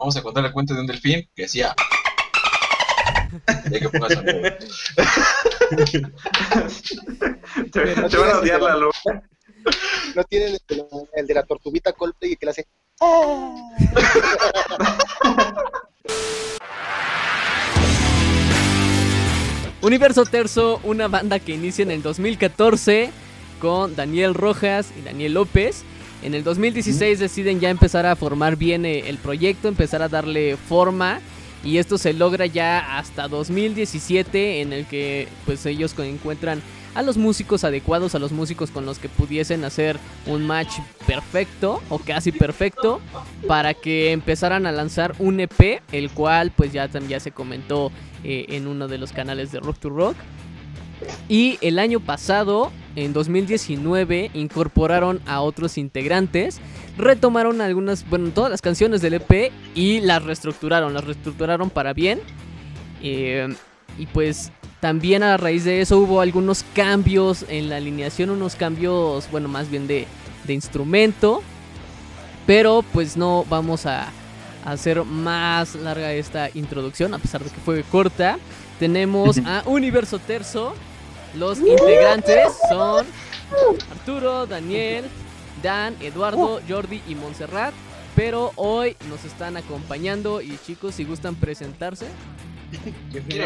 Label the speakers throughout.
Speaker 1: vamos a contar el cuento de un delfín que decía... Ya que pongas
Speaker 2: te, te van a odiar la loca.
Speaker 3: No tienen el, de la- el de la tortuguita Coldplay que le hace.
Speaker 4: Universo Terzo, una banda que inicia en el 2014 con Daniel Rojas y Daniel López. En el 2016 deciden ya empezar a formar bien eh, el proyecto, empezar a darle forma. Y esto se logra ya hasta 2017 en el que pues ellos encuentran a los músicos adecuados, a los músicos con los que pudiesen hacer un match perfecto o casi perfecto para que empezaran a lanzar un EP, el cual pues ya ya se comentó eh, en uno de los canales de Rock to Rock. Y el año pasado, en 2019, incorporaron a otros integrantes, retomaron algunas, bueno, todas las canciones del EP y las reestructuraron, las reestructuraron para bien. Eh, y pues también a raíz de eso hubo algunos cambios en la alineación, unos cambios, bueno, más bien de, de instrumento. Pero pues no vamos a, a hacer más larga esta introducción, a pesar de que fue corta. Tenemos a Universo Terzo. Los integrantes son Arturo, Daniel, Dan, Eduardo, Jordi y Montserrat. Pero hoy nos están acompañando y chicos, si gustan presentarse.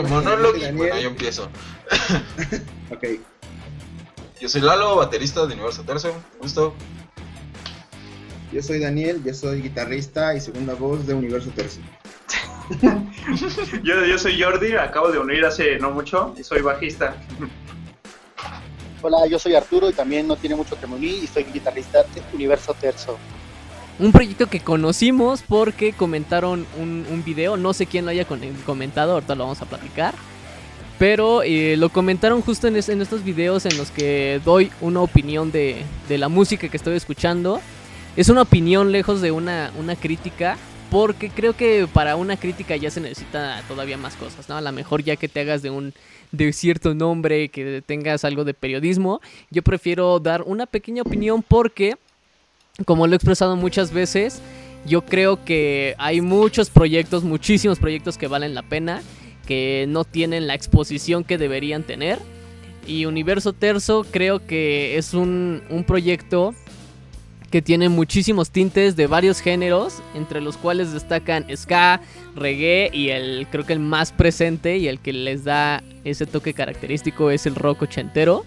Speaker 1: Monólogo y bueno, yo empiezo.
Speaker 5: Ok,
Speaker 1: Yo soy Lalo, baterista de Universo Terzo. Gusto.
Speaker 5: yo soy Daniel, yo soy guitarrista y segunda voz de Universo Tercio.
Speaker 2: Yo, yo soy Jordi, acabo de unir hace no mucho y soy bajista.
Speaker 3: Hola, yo soy Arturo y también no tiene mucho que y soy guitarrista de Universo Terzo.
Speaker 4: Un proyecto que conocimos porque comentaron un, un video, no sé quién lo haya comentado, ahorita lo vamos a platicar. Pero eh, lo comentaron justo en, en estos videos en los que doy una opinión de, de la música que estoy escuchando. Es una opinión lejos de una, una crítica, porque creo que para una crítica ya se necesita todavía más cosas, ¿no? A lo mejor ya que te hagas de un de cierto nombre, que tengas algo de periodismo, yo prefiero dar una pequeña opinión porque como lo he expresado muchas veces, yo creo que hay muchos proyectos, muchísimos proyectos que valen la pena, que no tienen la exposición que deberían tener. Y Universo Terzo creo que es un, un proyecto que tiene muchísimos tintes de varios géneros, entre los cuales destacan ska, reggae y el creo que el más presente y el que les da ese toque característico es el rock ochentero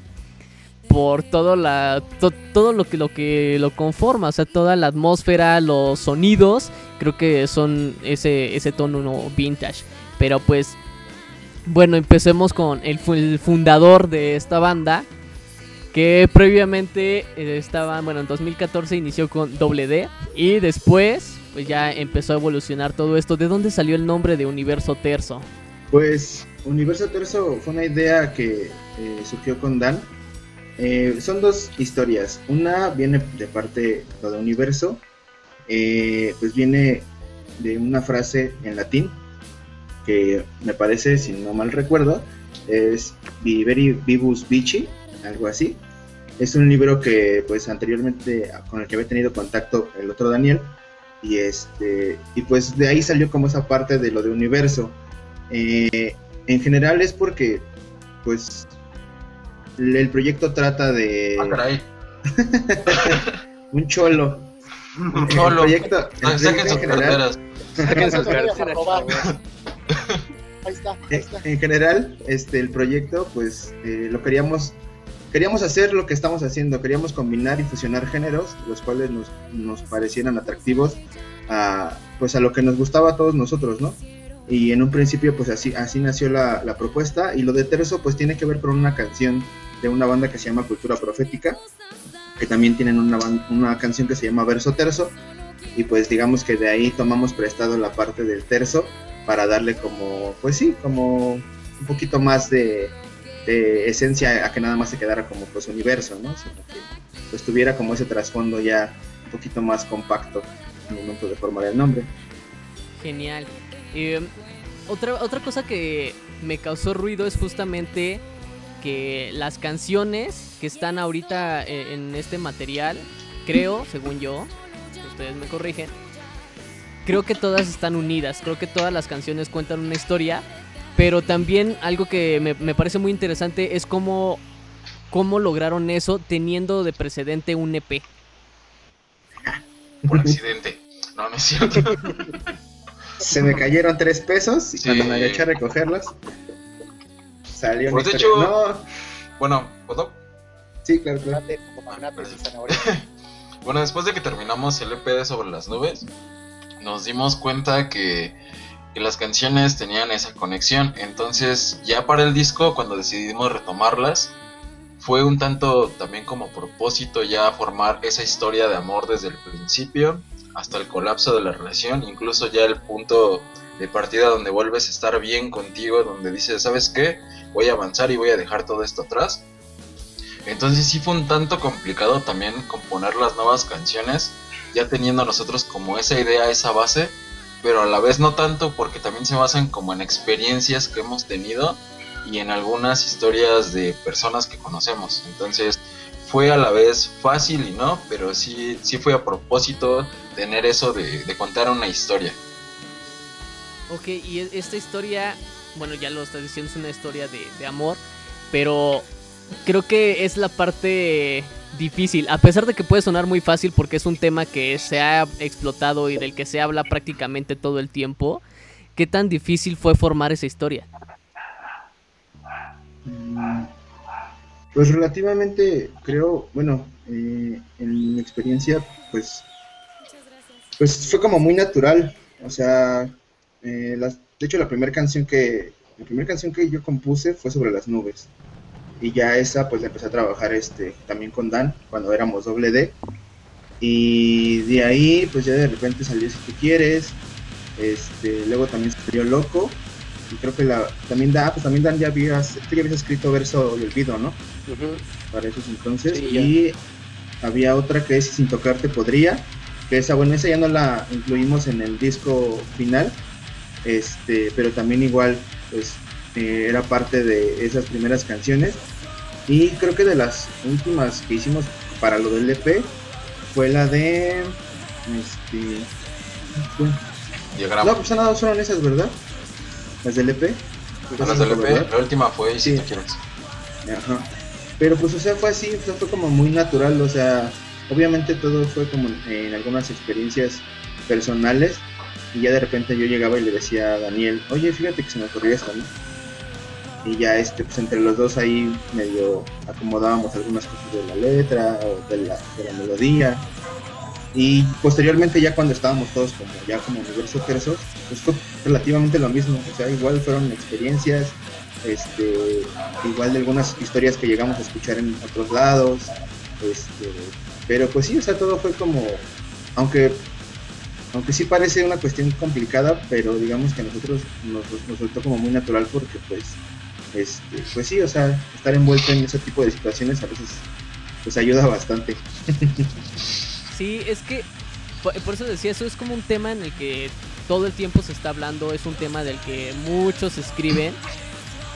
Speaker 4: por todo la to- todo lo que lo que lo conforma, o sea, toda la atmósfera, los sonidos, creo que son ese ese tono no vintage. Pero pues bueno, empecemos con el fundador de esta banda que previamente eh, estaba, bueno, en 2014 inició con Doble D y después pues ya empezó a evolucionar todo esto. ¿De dónde salió el nombre de Universo Terzo?
Speaker 5: Pues Universo Terzo fue una idea que eh, surgió con Dan. Eh, son dos historias. Una viene de parte de Universo, pues viene de una frase en latín que me parece, si no mal recuerdo, es Viveri Vivus Vici, algo así. Es un libro que pues anteriormente con el que había tenido contacto el otro Daniel y este y pues de ahí salió como esa parte de lo de universo. Eh, en general es porque pues el el proyecto trata de
Speaker 1: Ah, caray.
Speaker 5: un cholo.
Speaker 1: Un
Speaker 5: El
Speaker 1: cholo.
Speaker 5: proyecto, el
Speaker 1: Ah,
Speaker 5: proyecto
Speaker 1: Saquen sus carteras.
Speaker 4: Saquen sus carteras.
Speaker 3: Ahí está, ahí
Speaker 5: Eh,
Speaker 3: está.
Speaker 5: en general, este, el proyecto, pues, eh, lo queríamos, queríamos hacer lo que estamos haciendo, queríamos combinar y fusionar géneros, los cuales nos, nos parecieran atractivos a, pues, a lo que nos gustaba a todos nosotros, ¿no? Y en un principio, pues, así, así nació la, la propuesta, y lo de Terzo, pues, tiene que ver con una canción de una banda que se llama Cultura Profética, que también tienen una, una canción que se llama Verso Terzo, y pues digamos que de ahí tomamos prestado la parte del terzo para darle como, pues sí, como un poquito más de, de esencia a que nada más se quedara como pues universo, ¿no? Sino que pues tuviera como ese trasfondo ya un poquito más compacto al momento de formar el nombre.
Speaker 4: Genial. Eh, otra, otra cosa que me causó ruido es justamente que las canciones que están ahorita eh, en este material, creo, según yo, ustedes me corrigen, creo que todas están unidas, creo que todas las canciones cuentan una historia, pero también algo que me, me parece muy interesante es cómo, cómo lograron eso teniendo de precedente un EP.
Speaker 1: Por accidente. No, no es cierto.
Speaker 5: Se me cayeron tres pesos y
Speaker 1: Sí.
Speaker 5: cuando me agaché a recogerlos, salió
Speaker 1: Pues, de
Speaker 5: historia-
Speaker 1: hecho-
Speaker 5: No,
Speaker 1: Bueno, ¿puedo?
Speaker 5: sí, claro, claro.
Speaker 1: Bueno, después de que terminamos el EP de Sobre las Nubes, nos dimos cuenta que, que las canciones tenían esa conexión. Entonces, ya para el disco, cuando decidimos retomarlas, fue un tanto también como propósito ya formar esa historia de amor desde el principio hasta el colapso de la relación, incluso ya el punto de partida donde vuelves a estar bien contigo, donde dices, ¿sabes qué? Voy a avanzar y voy a dejar todo esto atrás. Entonces sí fue un tanto complicado también componer las nuevas canciones, ya teniendo nosotros como esa idea, esa base, pero a la vez no tanto porque también se basan como en experiencias que hemos tenido y en algunas historias de personas que conocemos. Entonces fue a la vez fácil y no, pero sí, sí fue a propósito tener eso de, de contar una historia.
Speaker 4: Ok, y e- esta historia, bueno, ya lo estás diciendo, es una historia de, de amor, pero creo que es la parte difícil, a pesar de que puede sonar muy fácil porque es un tema que se ha explotado y del que se habla prácticamente todo el tiempo, ¿qué tan difícil fue formar esa historia?
Speaker 5: Mm, Pues relativamente, creo, bueno, eh, en mi experiencia, pues, pues fue como muy natural. O sea, eh, de hecho la primera canción que, la primera canción que yo compuse fue sobre las nubes. Y ya esa, pues empecé a trabajar este, también con Dan, cuando éramos doble D. Y de ahí, pues ya de repente salió Si Tú Quieres. Este, luego también salió Loco. Y creo que la, también, Dan, pues también Dan ya habías, tú ya habías escrito verso y olvido, ¿no? Para esos entonces.
Speaker 3: Sí, ya.
Speaker 5: y había otra que es Sin Tocarte Podría. Que esa, bueno, esa ya no la incluimos en el disco final. Este, pero también igual, pues, eh, era parte de esas primeras canciones. Y creo que de las últimas que hicimos para lo del EP fue la de. Este. No, pues nada, fueron esas, ¿verdad? Las del EP.
Speaker 1: Las del EP,
Speaker 5: ¿verdad?
Speaker 1: la última fue Y Si
Speaker 5: Sí.
Speaker 1: Tú Quieres.
Speaker 5: Ajá. Pero pues, o sea, fue así, o sea, fue como muy natural, o sea, obviamente todo fue como en algunas experiencias personales y ya de repente yo llegaba y le decía a Daniel, oye, fíjate que se me ocurrió esto, ¿no? Y ya, este, pues entre los dos ahí medio acomodábamos algunas cosas de la letra o de la, de la melodía. Y posteriormente ya cuando estábamos todos como ya como universo tersos, pues fue relativamente lo mismo, o sea, igual fueron experiencias, este, igual de algunas historias que llegamos a escuchar en otros lados, este, pero pues sí, o sea, todo fue como, aunque, aunque sí parece una cuestión complicada, pero digamos que a nosotros nos, nos resultó como muy natural porque pues, este, pues sí, o sea, estar envuelto en ese tipo de situaciones a veces pues ayuda bastante.
Speaker 4: Sí, es que por, eso decía, eso es como un tema en el que todo el tiempo se está hablando, es un tema del que muchos escriben,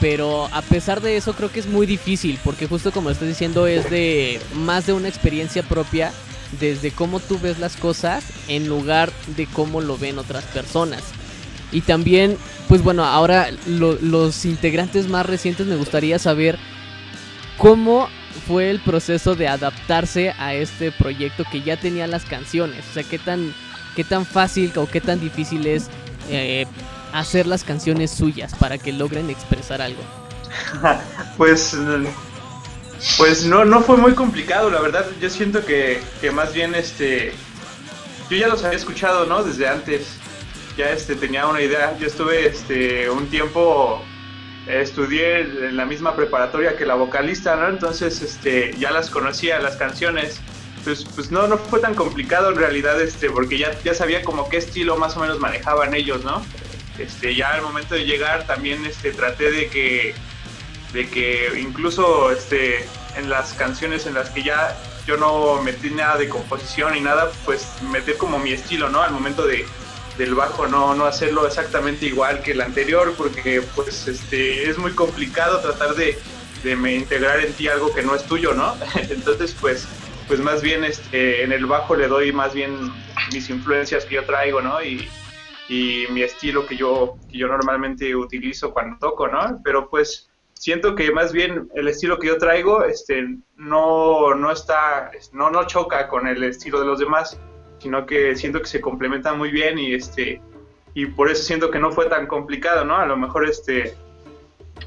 Speaker 4: pero a pesar de eso creo que es muy difícil, porque justo como estás diciendo es de más de una experiencia propia, desde cómo tú ves las cosas en lugar de cómo lo ven otras personas. Y también, pues bueno, ahora lo- los integrantes más recientes me gustaría saber cómo fue el proceso de adaptarse a este proyecto que ya tenía las canciones. O sea, qué tan, qué tan fácil o qué tan difícil es eh, hacer las canciones suyas para que logren expresar algo.
Speaker 2: Pues, pues no, no fue muy complicado, la verdad. Yo siento que, que más bien este, yo ya los había escuchado, ¿no? Desde antes. Ya este tenía una idea. Yo estuve este un tiempo estudié en la misma preparatoria que la vocalista, ¿no? Entonces este ya las conocía las canciones. Pues, pues no, no fue tan complicado en realidad, este, porque ya, ya sabía como qué estilo más o menos manejaban ellos, ¿no? Este, ya al momento de llegar también este, traté de que de que incluso este en las canciones en las que ya yo no metí nada de composición ni nada, pues meter como mi estilo, ¿no? Al momento de del bajo no no hacerlo exactamente igual que el anterior porque pues este es muy complicado tratar de, de integrar en ti algo que no es tuyo, ¿no? Entonces pues pues más bien este en el bajo le doy más bien mis influencias que yo traigo, ¿no? Y, y mi estilo que yo, que yo normalmente utilizo cuando toco, ¿no? Pero pues siento que más bien el estilo que yo traigo este, no, no está, no, no choca con el estilo de los demás, sino que siento que se complementa muy bien y este y por eso siento que no fue tan complicado, ¿no? A lo mejor este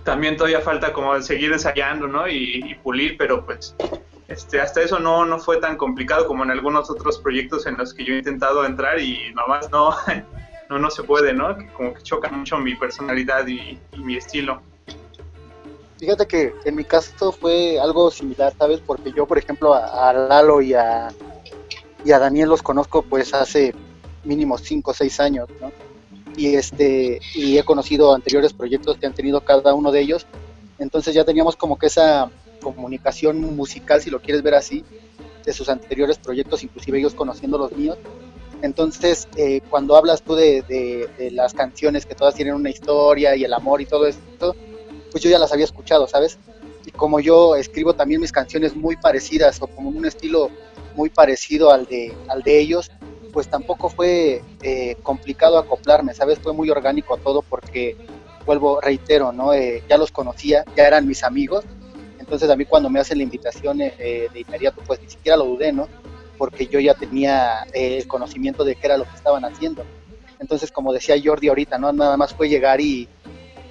Speaker 2: también todavía falta como seguir ensayando, ¿no? Y, pulir, pero pues este, hasta eso no, no fue tan complicado como en algunos otros proyectos en los que yo he intentado entrar y nomás no, no, no se puede, ¿no? Que como que choca mucho mi personalidad y, mi estilo.
Speaker 3: Fíjate que en mi caso fue algo similar, ¿sabes? Porque yo, por ejemplo, a, Lalo y a, y a Daniel los conozco pues hace mínimo 5 o 6 años, ¿no? Y, este, y he conocido anteriores proyectos que han tenido cada uno de ellos. Entonces ya teníamos como que esa comunicación musical, si lo quieres ver así, de sus anteriores proyectos, inclusive ellos conociendo los míos. Entonces, eh, cuando hablas tú de, las canciones que todas tienen una historia y el amor y todo esto, pues yo ya las había escuchado, ¿sabes? Y como yo escribo también mis canciones muy parecidas o como un estilo muy parecido al de, al de ellos, pues tampoco fue eh, complicado acoplarme, ¿sabes? Fue muy orgánico todo porque, vuelvo, reitero, ¿no? Eh, ya los conocía, ya eran mis amigos, entonces a mí cuando me hacen la invitación de inmediato, pues ni siquiera lo dudé, ¿no? porque yo ya tenía eh, el conocimiento de qué era lo que estaban haciendo. Entonces, como decía Jordi ahorita, ¿no? Nada más fue llegar y,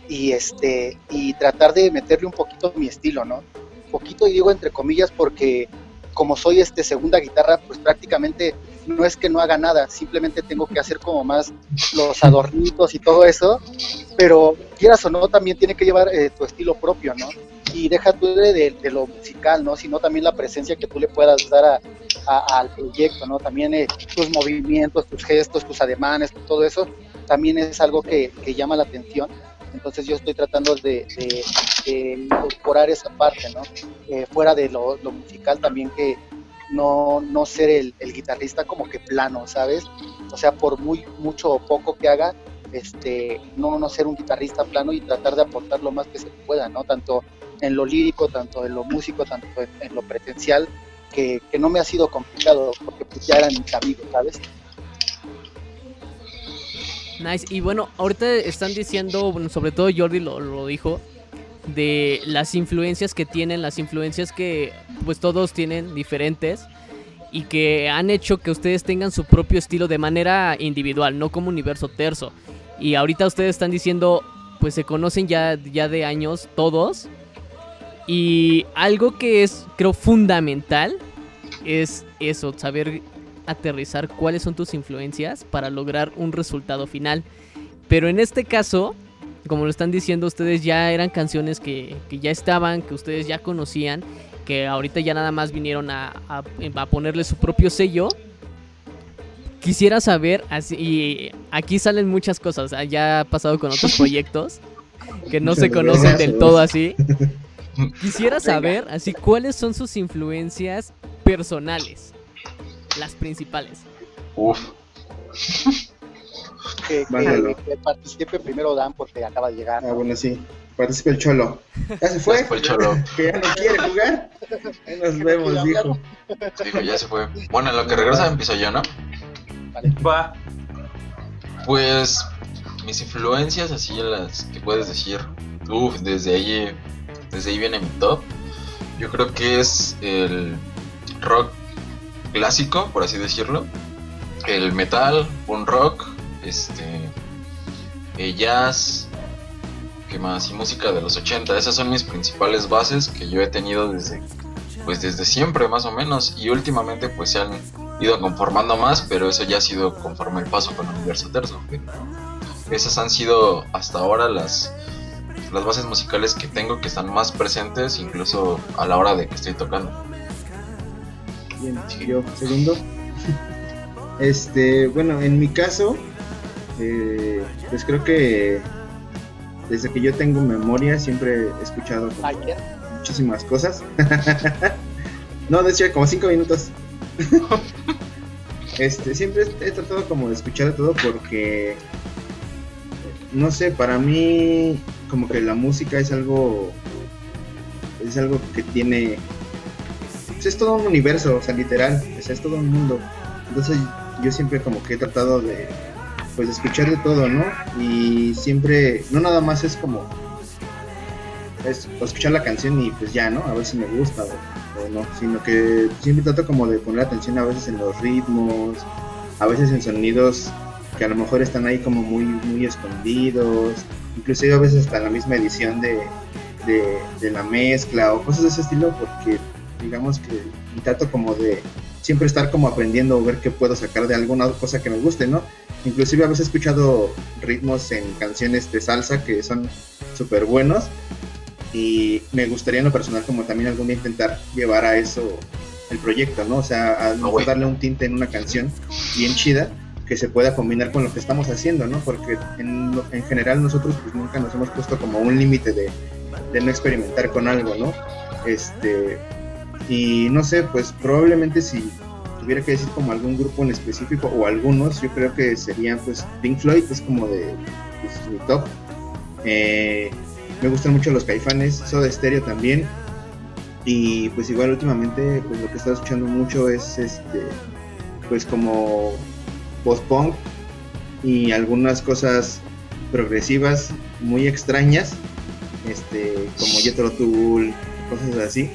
Speaker 3: y, este, y tratar de meterle un poquito mi estilo, ¿no? Un poquito, y digo entre comillas, porque como soy este segunda guitarra, pues prácticamente no es que no haga nada, simplemente tengo que hacer como más los adornitos y todo eso, pero quieras o no, también tiene que llevar eh, tu estilo propio, ¿no? Y deja tú de, de, lo musical, ¿no? Sino también la presencia que tú le puedas dar a, al proyecto, ¿no? También eh, tus movimientos, tus gestos, tus ademanes, todo eso, también es algo que, llama la atención. Entonces yo estoy tratando de, incorporar esa parte, ¿no? Eh, fuera de lo, musical también que no, no ser el, guitarrista como que plano, ¿sabes? O sea, por muy mucho o poco que haga, este, no, no ser un guitarrista plano y tratar de aportar lo más que se pueda, ¿no? Tanto en lo lírico, tanto en lo músico, tanto en lo presencial, que, no me ha sido complicado porque pues ya eran mis amigos, ¿sabes?
Speaker 4: Nice, y bueno, ahorita están diciendo, bueno, sobre todo Jordi lo, lo dijo, de las influencias que tienen, las influencias que pues todos tienen diferentes y que han hecho que ustedes tengan su propio estilo de manera individual, no como universo terzo. Y ahorita ustedes están diciendo, pues se conocen ya, ya de años todos y algo que es, creo, fundamental es eso, saber aterrizar cuáles son tus influencias para lograr un resultado final. Pero en este caso, como lo están diciendo, ustedes ya eran canciones que, ya estaban, que ustedes ya conocían, que ahorita ya nada más vinieron a, a, ponerle su propio sello. Quisiera saber, así, y aquí salen muchas cosas, ya ha pasado con otros proyectos que no se conocen del todo así. Quisiera saber, así, cuáles son sus influencias personales. Las principales.
Speaker 1: Uf.
Speaker 3: Que, participe primero Dan porque acaba de llegar.
Speaker 5: Ah, bueno, sí. Participe el Cholo. ¿Ya se fue?
Speaker 1: el Cholo.
Speaker 5: que ya no quiere jugar. Ahí nos vemos, dijo.
Speaker 1: Dijo, ya se fue. Bueno, en lo que regresa empiezo yo, ¿no?
Speaker 2: Vale. Va.
Speaker 1: Pues mis influencias, así las que puedes decir, Uf, desde ahí desde ahí viene mi top. Yo creo que es el rock clásico, por así decirlo. El metal, un rock, este, el jazz, ¿qué más? Y música de los 80. Esas son mis principales bases que yo he tenido desde, pues desde siempre más o menos. Y últimamente pues se han ido conformando más, pero eso ya ha sido conforme el paso con el universo terzo. Esas han sido hasta ahora las las bases musicales que tengo que están más presentes incluso a la hora de que estoy tocando.
Speaker 5: Bien, yo segundo. Este, bueno, en mi caso, eh, pues creo que desde que yo tengo memoria siempre he escuchado muchísimas cosas. no, de hecho, como cinco minutos. este, siempre he tratado como de escuchar todo porque, no sé, para mí como que la música es algo es algo que tiene es todo un universo o sea literal es todo un mundo entonces yo siempre como que he tratado de pues escuchar de todo, ¿no? Y siempre, no nada más es como es escuchar la canción y pues ya, ¿no? A ver si me gusta o, no, sino que siempre trato como de poner atención a veces en los ritmos, a veces en sonidos que a lo mejor están ahí como muy, muy escondidos, inclusive a veces hasta la misma edición de, de, la mezcla o cosas de ese estilo, porque digamos que trato como de siempre estar como aprendiendo o ver qué puedo sacar de alguna cosa que me guste, ¿no? Inclusive a veces he escuchado ritmos en canciones de salsa que son súper buenos y me gustaría en lo personal como también algún día intentar llevar a eso el proyecto, ¿no? O sea, a ah, darle un tinte en una canción bien chida que se pueda combinar con lo que estamos haciendo, ¿no? Porque en, en general nosotros pues nunca nos hemos puesto como un límite de, de, no experimentar con algo, ¿no? Este, y no sé, pues probablemente si tuviera que decir como algún grupo en específico o algunos, yo creo que serían pues Pink Floyd, es como de pues, top. Eh, me gustan mucho los caifanes, Soda Stereo también. Y pues igual últimamente pues lo que he estado escuchando mucho es este pues como post-punk y algunas cosas progresivas muy extrañas, este como Jethro Tull, cosas así.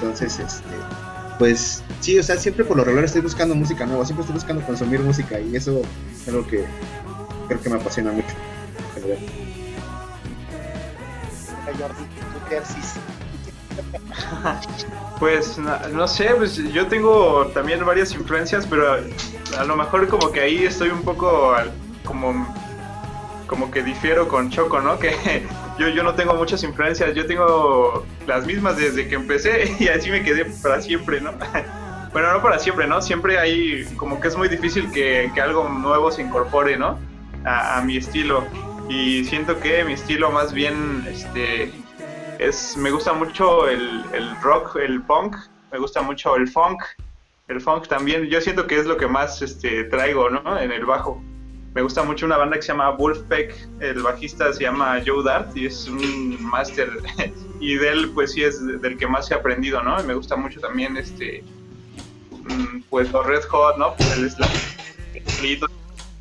Speaker 5: Entonces, este pues sí, o sea, siempre por lo regular estoy buscando música nueva, siempre estoy buscando consumir música y eso es algo que creo que me apasiona mucho.
Speaker 2: Pues no, sé, pues yo tengo también varias influencias, pero a lo mejor como que ahí estoy un poco como como que difiero con Choco, ¿no? Que yo, yo no tengo muchas influencias, yo tengo las mismas desde que empecé y así me quedé para siempre, ¿no? Bueno, no para siempre, ¿no? Siempre hay como que es muy difícil que, algo nuevo se incorpore, ¿no? A, a, mi estilo. Y siento que mi estilo más bien, este, es, me gusta mucho el, el, rock, el punk, me gusta mucho el funk, el funk también, yo siento que es lo que más este, traigo, ¿no? En el bajo. Me gusta mucho una banda que se llama Wolfpack, el bajista se llama Joe Dart y es un máster y de él pues sí es del que más he aprendido, ¿no? Y me gusta mucho también este, mm, pues los Red Hot, ¿no? Pues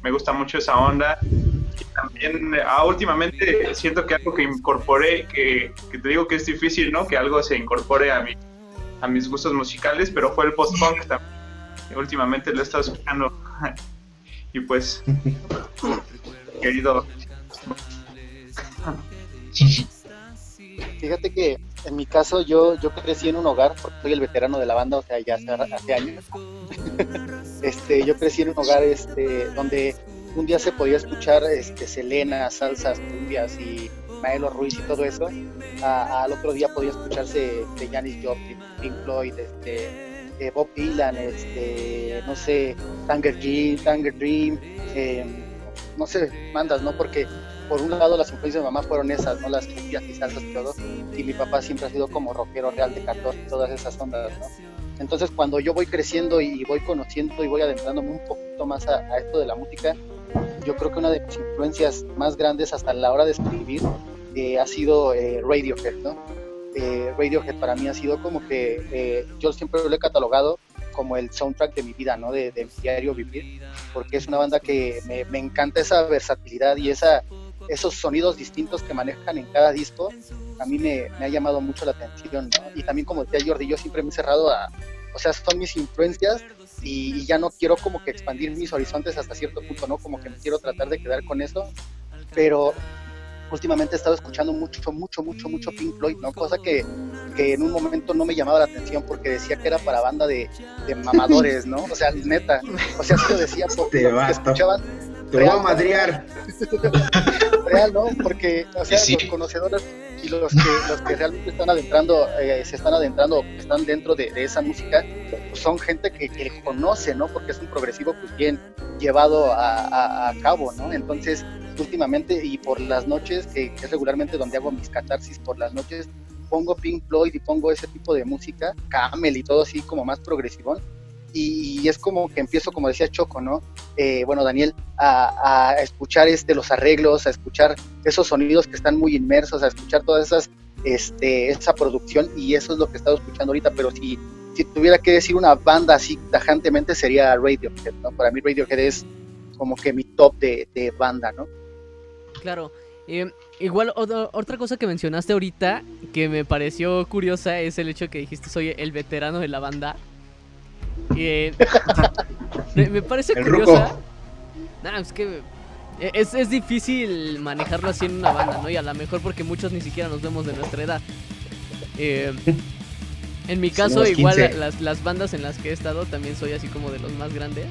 Speaker 2: me gusta mucho esa onda también ah, últimamente siento que algo que incorporé, que, te digo que es difícil, ¿no? Que algo se incorpore a, mi, a mis gustos musicales, pero fue el post-punk también. Últimamente lo he estado escuchando. y pues, querido.
Speaker 3: Fíjate que en mi caso yo, yo crecí en un hogar, porque soy el veterano de la banda, o sea, ya hace, hace años. este, yo crecí en un hogar este, donde un día se podía escuchar este, Selena, salsas, cumbias y Maelo Ruiz y todo eso, al otro día podía escucharse de Janis Joplin, Pink Floyd, este, eh, Bob Dylan, este, no sé, Tanger Dream, Tanger Dream em, no sé, mandas, ¿no? Porque por un lado las influencias de mamá fueron esas, ¿no? Las y salsas y todo, y mi papá siempre ha sido como rockero real de 14 y todas esas ondas, ¿no? Entonces cuando yo voy creciendo y voy conociendo y voy adentrándome un poquito más a esto de la música, yo creo que una de mis influencias más grandes hasta la hora de escribir eh, ha sido eh, Radiohead, ¿no? Eh, Radiohead para mí ha sido como que yo siempre lo he catalogado como el soundtrack de mi vida, ¿no? De, mi diario vivir, porque es una banda que me, encanta esa versatilidad y esa, esos sonidos distintos que manejan en cada disco, a mí me, ha llamado mucho la atención, ¿no? Y también como decía Jordi, yo siempre me he cerrado a, o sea, son mis influencias y, ya no quiero como que expandir mis horizontes hasta cierto punto, ¿no? Como que me quiero tratar de quedar con eso, pero últimamente he estado escuchando mucho, mucho, mucho, mucho Pink Floyd, ¿no? Cosa que, que en un momento no me llamaba la atención porque decía que era para banda de, de mamadores, ¿no? O sea, neta, o sea, sí lo decía porque
Speaker 5: Te escuchaban... Te voy a madrear.
Speaker 3: Real, ¿no? Porque, o sea, los conocedores y los que, los que realmente están adentrando, eh, se están adentrando, están dentro de, esa música, pues son gente que, que, conoce, ¿no? Porque es un progresivo pues bien llevado a, a, cabo, ¿no? Entonces, últimamente y por las noches, que, es regularmente donde hago mis catarsis por las noches, pongo Pink Floyd y pongo ese tipo de música, Camel y todo así como más progresivón y, es como que empiezo, como decía Choco, ¿no? Eh, bueno, Daniel, a, escuchar este, los arreglos, a escuchar esos sonidos que están muy inmersos, a escuchar todas esas, este, esa producción y eso es lo que he estado escuchando ahorita, pero si, si tuviera que decir una banda así tajantemente sería Radiohead, ¿no? Para mí Radiohead es como que mi top de, de banda, ¿no?
Speaker 4: Claro. Eh, igual otra, otra cosa que mencionaste ahorita que me pareció curiosa es el hecho que dijiste soy el veterano de la banda. Eh, me, me parece
Speaker 5: El
Speaker 4: curiosa. Nah, es que e, es, es difícil manejarlo así en una banda, ¿no? Y a lo mejor porque muchos ni siquiera nos vemos de nuestra edad. Eh, en mi caso,
Speaker 5: Somos
Speaker 4: igual
Speaker 5: 15.
Speaker 4: las, las bandas en las que he estado también soy así como de los más grandes.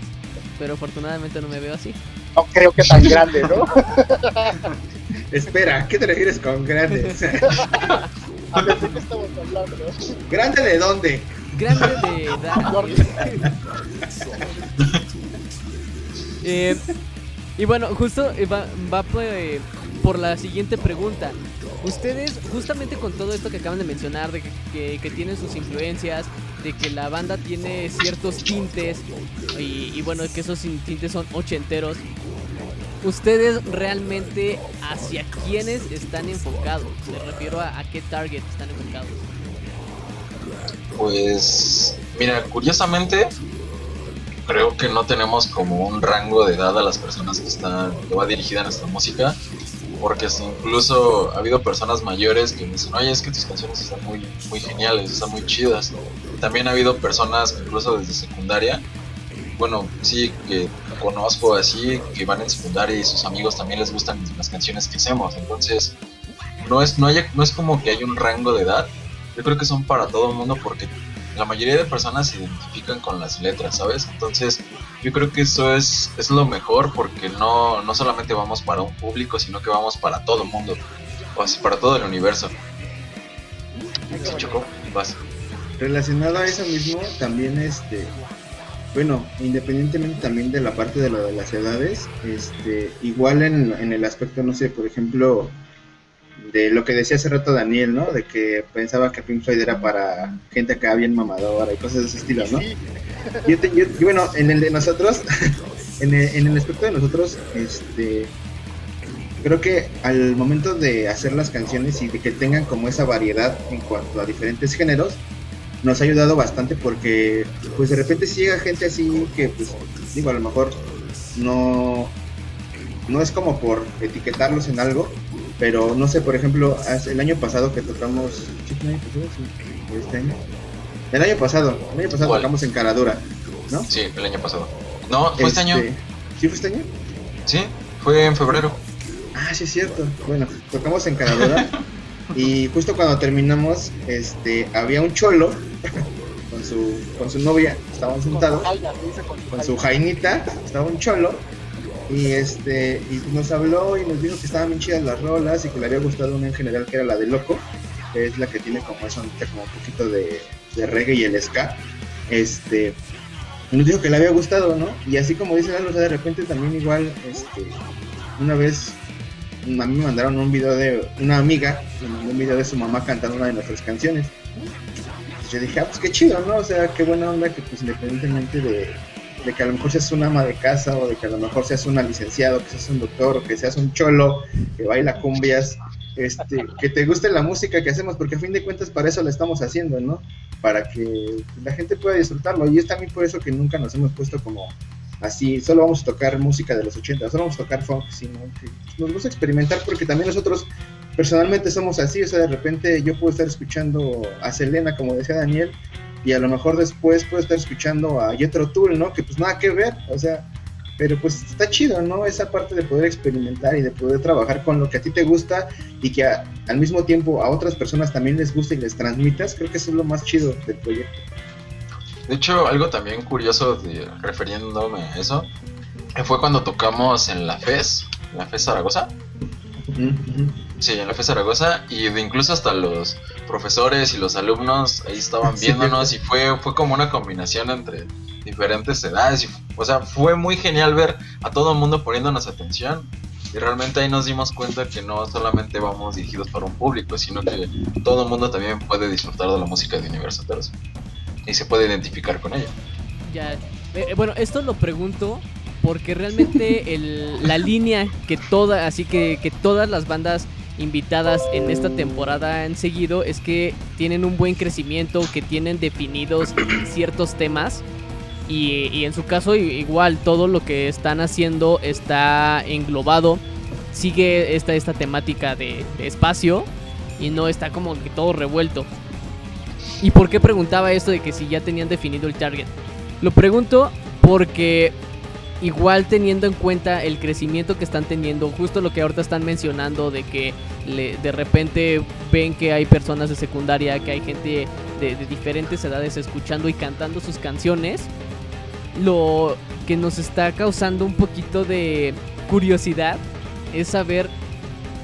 Speaker 4: Pero afortunadamente no me veo así.
Speaker 3: No creo que tan grande, ¿no?
Speaker 5: Espera, ¿qué te refieres con grande? O sea,
Speaker 3: A ver, ¿de qué estamos hablando?
Speaker 5: ¿Grande de dónde?
Speaker 4: Grande de edad. Eh, y bueno, justo eh, va, va pues, por la siguiente pregunta. Ustedes, justamente con todo esto que acaban de mencionar, de que, que- tienen sus influencias, de que la banda tiene ciertos tintes, y, y bueno, que esos tin- tintes son ochenteros, ¿ustedes realmente hacia quiénes están enfocados? Me refiero a, a qué target están enfocados.
Speaker 1: Pues, mira, curiosamente, creo que no tenemos como un rango de edad a las personas que están, que va dirigida nuestra música, porque incluso ha habido personas mayores que me dicen, oye, es que tus canciones están muy, muy geniales, están muy chidas. También ha habido personas incluso desde secundaria, bueno, sí, que conozco así, que van en secundaria y sus amigos también les gustan las canciones que hacemos, entonces no es, no, hay, no es como que hay un rango de edad, yo creo que son para todo el mundo porque la mayoría de personas se identifican con las letras, ¿sabes? Entonces, yo creo que eso es, es lo mejor porque no, no solamente vamos para un público, sino que vamos para todo el mundo, o así, para todo el universo. ¿Se chocó? Vas.
Speaker 5: Relacionado a eso mismo, también este, bueno, independientemente también de la parte de lo de las edades, este, igual en, en el aspecto, no sé, por ejemplo, de lo que decía hace rato Daniel, ¿no? De que pensaba que Pink Floyd era para gente acá bien mamadora y cosas de ese estilo, ¿no?
Speaker 3: Sí,
Speaker 5: Yo, te- yo- bueno, en el de nosotros, en el, en el aspecto de nosotros, este, creo que al momento de hacer las canciones y de que tengan como esa variedad en cuanto a diferentes géneros, nos ha ayudado bastante porque, pues de repente si llega gente así que, pues, digo, a lo mejor no, no es como por etiquetarlos en algo, pero no sé, por ejemplo, hace- el año pasado que tocamos, ¿sí fue el año pasado? Sí, ¿o este año? El año pasado, el año pasado
Speaker 1: ¿Cuál?
Speaker 5: tocamos en Caradura, ¿no?
Speaker 1: Sí, el año pasado. No, fue este año.
Speaker 5: ¿Sí fue este año?
Speaker 1: Sí, fue en febrero.
Speaker 5: Ah, sí es cierto. Bueno, tocamos en Caradura y justo cuando terminamos, este, había un cholo con su, con su novia, estaban sentados,
Speaker 3: Con su
Speaker 5: jainita, estaba un cholo y este y nos habló y nos dijo que estaban bien chidas las rolas y que le había gustado una en general que era la de Loco, que es la que tiene como eso, como un poquito de, reggae y el ska. Este nos dijo que le había gustado, ¿no? Y así como dice Lalo, o sea, de repente también igual, este, una vez a mí me mandaron un video de una amiga, me mandó un video de su mamá cantando una de nuestras canciones. Yo dije, ah, pues qué chido, ¿no? O sea, qué buena onda que pues independientemente de, de que a lo mejor seas una ama de casa o de que a lo mejor seas una licenciado, que seas un doctor o que seas un cholo que baila cumbias, este, que te guste la música que hacemos, porque a fin de cuentas para eso la estamos haciendo, ¿no? Para que la gente pueda disfrutarlo. Y es también por eso que nunca nos hemos puesto como así, solo vamos a tocar música de los 80, solo vamos a tocar funk, sino que nos gusta experimentar porque también nosotros personalmente somos así, o sea, de repente yo puedo estar escuchando a Selena, como decía Daniel, y a lo mejor después puedo estar escuchando a Jethro Tull, ¿no? Que pues nada que ver, o sea, pero pues está chido, ¿no? Esa parte de poder experimentar y de poder trabajar con lo que a ti te gusta y que a- al mismo tiempo a otras personas también les gusta y les transmitas, creo que eso es lo más chido del proyecto.
Speaker 1: De hecho, algo también curioso de, refiriéndome a eso, fue cuando tocamos en la FES, la FES Zaragoza. Sí, en la FES Zaragoza y de incluso hasta los profesores y los alumnos ahí estaban
Speaker 5: Sí,
Speaker 1: viéndonos y fue, fue como una combinación entre diferentes edades. Y, o sea, fue muy genial ver a todo el mundo poniéndonos atención y realmente ahí nos dimos cuenta que no solamente vamos dirigidos para un público, sino que todo el mundo también puede disfrutar de la música de Universo Teros y se puede identificar con ella.
Speaker 4: Ya. Eh, eh, bueno, esto lo pregunto porque realmente el- la línea que toda, así que, que todas las bandas invitadas en esta temporada han seguido es que tienen un buen crecimiento, que tienen definidos ciertos temas Y, en su caso igual todo lo que están haciendo está englobado, sigue esta, esta temática de, de espacio y no está como que todo revuelto. ¿Y por qué preguntaba esto de que si ya tenían definido el target? Lo pregunto porque igual teniendo en cuenta el crecimiento que están teniendo, justo lo que ahorita están mencionando de que de repente ven que hay personas de secundaria, que hay gente de, diferentes edades escuchando y cantando sus canciones, lo que nos está causando un poquito de curiosidad es saber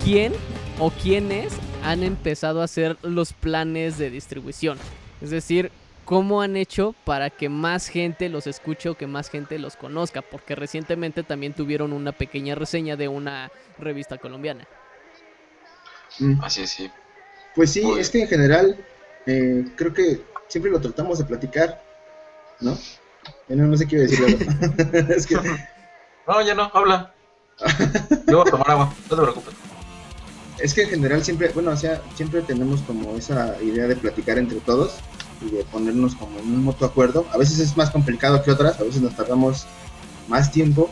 Speaker 4: quién o quiénes han empezado a hacer los planes de distribución. Es decir, cómo han hecho para que más gente los escuche o que más gente los conozca, porque recientemente también tuvieron una pequeña reseña de una revista colombiana.
Speaker 1: Mm. Así es, sí.
Speaker 5: Pues sí, es que en general eh, creo que siempre lo tratamos de platicar, ¿no? No, no sé qué iba a decir. es que...
Speaker 1: No, ya no, habla. Yo voy a tomar agua, no te preocupes
Speaker 5: es que en general siempre, bueno, o sea, siempre tenemos como esa idea de platicar entre todos y de ponernos como en un mutuo acuerdo. A veces es más complicado que otras, a veces nos tardamos más tiempo,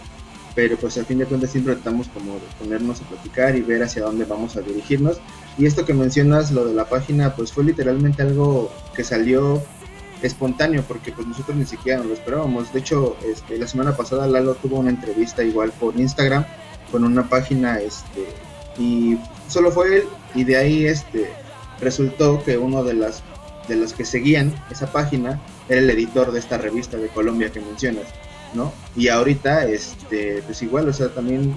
Speaker 5: pero pues al fin de cuentas siempre tratamos como de ponernos a platicar y ver hacia dónde vamos a dirigirnos. Y esto que mencionas, lo de la página, pues fue literalmente algo que salió espontáneo, porque pues nosotros ni siquiera nos lo esperábamos. De hecho, este, la semana pasada Lalo tuvo una entrevista igual por Instagram con una página este, y solo fue él y de ahí este resultó que uno de las de los que seguían esa página era el editor de esta revista de Colombia que mencionas, ¿no? Y ahorita este pues igual, o sea, también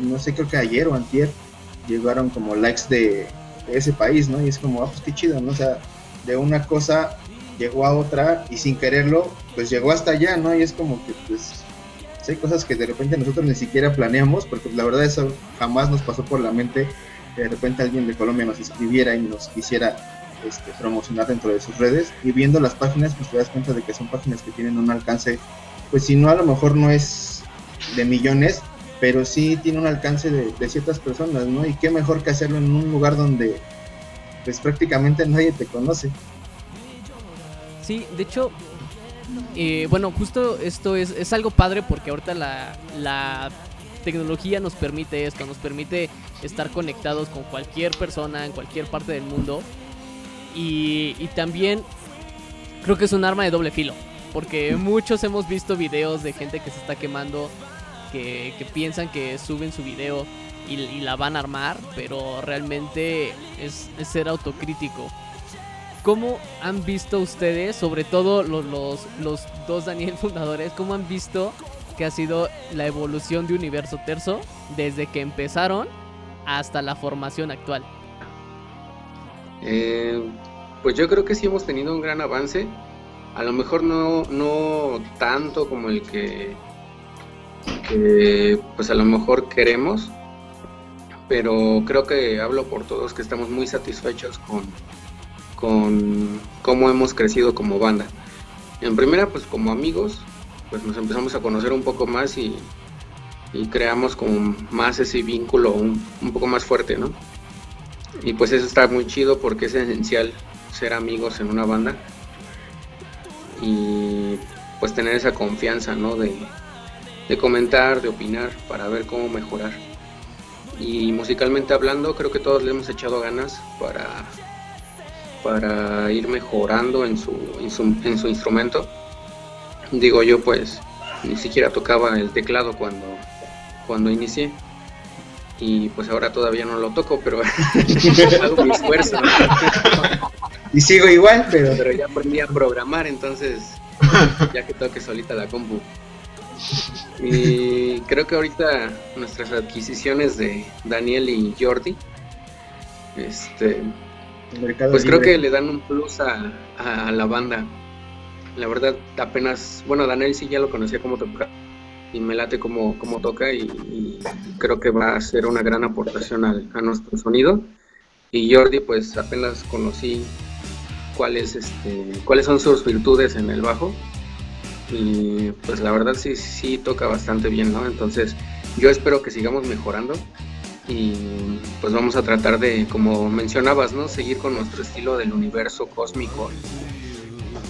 Speaker 5: no sé, creo que ayer o antier llegaron como likes de, ese país, ¿no? Y es como, ah, pues qué chido, ¿no? O sea, de una cosa llegó a otra y sin quererlo, pues llegó hasta allá, ¿no? Y es como que pues hay cosas que de repente nosotros ni siquiera planeamos, porque la verdad eso jamás nos pasó por la mente que de repente alguien de Colombia nos escribiera y nos quisiera este, promocionar dentro de sus redes. Y viendo las páginas, pues te das cuenta de que son páginas que tienen un alcance, pues si no a lo mejor no es de millones, pero sí tiene un alcance de, ciertas personas, ¿no? Y qué mejor que hacerlo en un lugar donde pues prácticamente nadie te conoce.
Speaker 4: Sí, de hecho, eh, bueno, justo esto es, es, algo padre porque ahorita la, la tecnología nos permite esto, nos permite estar conectados con cualquier persona en cualquier parte del mundo. Y, y también creo que es un arma de doble filo. Porque muchos hemos visto videos de gente que se está quemando, que, que piensan que suben su video y, y, la van a armar, pero realmente es, es ser autocrítico. ¿Cómo han visto ustedes, sobre todo los, los, dos Daniel fundadores, cómo han visto que ha sido la evolución de Universo Terzo desde que empezaron hasta la formación actual?
Speaker 6: Eh, pues yo creo que sí hemos tenido un gran avance. A lo mejor no, no tanto como el que, pues a lo mejor queremos, pero creo que hablo por todos que estamos muy satisfechos con, con cómo hemos crecido como banda. En primera, pues como amigos, pues nos empezamos a conocer un poco más y, creamos como más ese vínculo un, poco más fuerte, ¿no? Y pues eso está muy chido porque es esencial ser amigos en una banda y pues tener esa confianza, ¿no? De, de comentar, de opinar para ver cómo mejorar. Y musicalmente hablando, creo que todos le hemos echado ganas para para ir mejorando en su, en su, instrumento. Digo yo pues ni siquiera tocaba el teclado cuando, cuando inicié y pues ahora todavía no lo toco, pero hago mi esfuerzo.
Speaker 5: y sigo igual, pero...
Speaker 6: Pero ya aprendí a programar, entonces ya que toque solita la compu. Y creo que ahorita nuestras adquisiciones de Daniel y Jordi, este, pues creo que le dan un plus a, la banda. La verdad, apenas, bueno, Daniel sí ya lo conocía como toca y me late como, como toca y, creo que va a ser una gran aportación a nuestro sonido. Y Jordi, pues apenas conocí cuáles, este, cuáles son sus virtudes en el bajo y pues la verdad sí, sí toca bastante bien, ¿no? Entonces yo espero que sigamos mejorando y pues vamos a tratar de, como mencionabas, ¿no? Seguir con nuestro estilo del universo cósmico,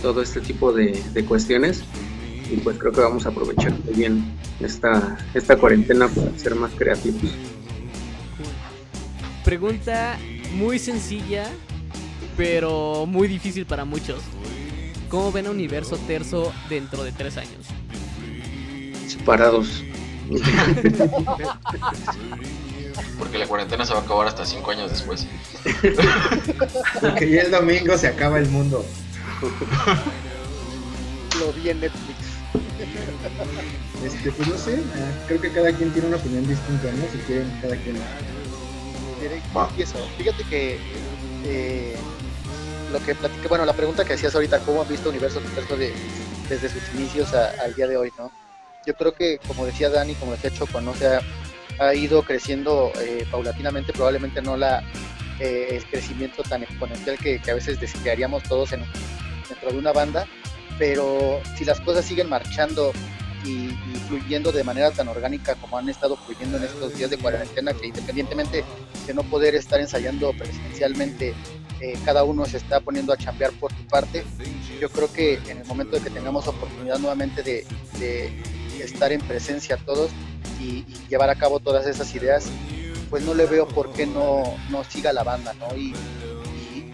Speaker 6: todo este tipo de, cuestiones y pues creo que vamos a aprovechar muy bien esta, esta cuarentena para ser más creativos.
Speaker 4: Pregunta muy sencilla, pero muy difícil para muchos. ¿Cómo ven a Universo Terzo dentro de tres años?
Speaker 6: Separados.
Speaker 1: Porque la cuarentena se va a acabar hasta cinco años después.
Speaker 5: Porque ya el domingo se acaba el mundo.
Speaker 3: Lo vi en Netflix.
Speaker 5: Este, pues no sé, ah, creo que cada quien tiene una opinión distinta, ¿no? Si quieren, cada quien.
Speaker 3: Empiezo. Fíjate que eh, lo que platiqué, bueno, la pregunta que hacías ahorita, ¿cómo han visto Universo de, desde sus inicios al día de hoy, no? Yo creo que, como decía Dani, como decía Choco, ¿no? O sea, ha ido creciendo eh, paulatinamente, probablemente no la eh, el crecimiento tan exponencial que, a veces desearíamos todos en, dentro de una banda, pero si las cosas siguen marchando y, fluyendo de manera tan orgánica como han estado fluyendo en estos días de cuarentena, que independientemente de no poder estar ensayando presencialmente, eh, cada uno se está poniendo a chambear por su parte, yo creo que en el momento de que tengamos oportunidad nuevamente de, estar en presencia todos y, llevar a cabo todas esas ideas, pues no le veo por qué no, no siga la banda, ¿no? Y,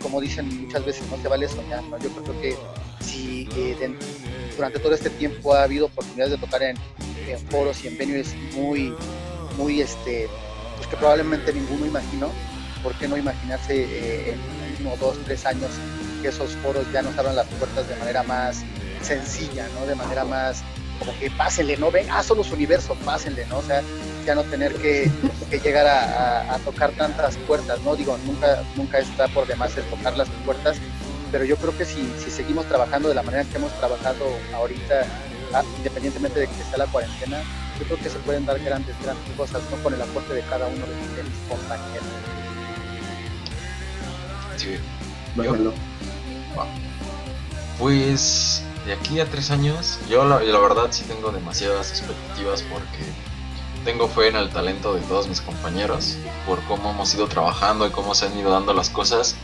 Speaker 3: como dicen muchas veces, no se vale soñar, ¿no? Yo creo que si eh, durante todo este tiempo ha habido oportunidades de tocar en, foros y en venues muy, muy, este, pues que probablemente ninguno imaginó, ¿por qué no imaginarse eh, en uno, dos, tres años que esos foros ya nos abran las puertas de manera más sencilla, ¿no? De manera más como que pásenle, ¿no? Ven, ah, son los universos, pásenle, ¿no? O sea, ya no tener que, llegar a, tocar tantas puertas, ¿no? Digo, nunca, nunca está por demás el tocar las puertas, pero yo creo que si, si seguimos trabajando de la manera que hemos trabajado ahorita, ah, independientemente de que sea la cuarentena, yo creo que se pueden dar grandes, grandes cosas, ¿no? Con el aporte de cada uno de, mis compañeros.
Speaker 1: Sí. Pues de aquí a tres años, yo la, la, verdad sí tengo demasiadas expectativas porque tengo fe en el talento de todos mis compañeros, por cómo hemos ido trabajando y cómo se han ido dando las cosas.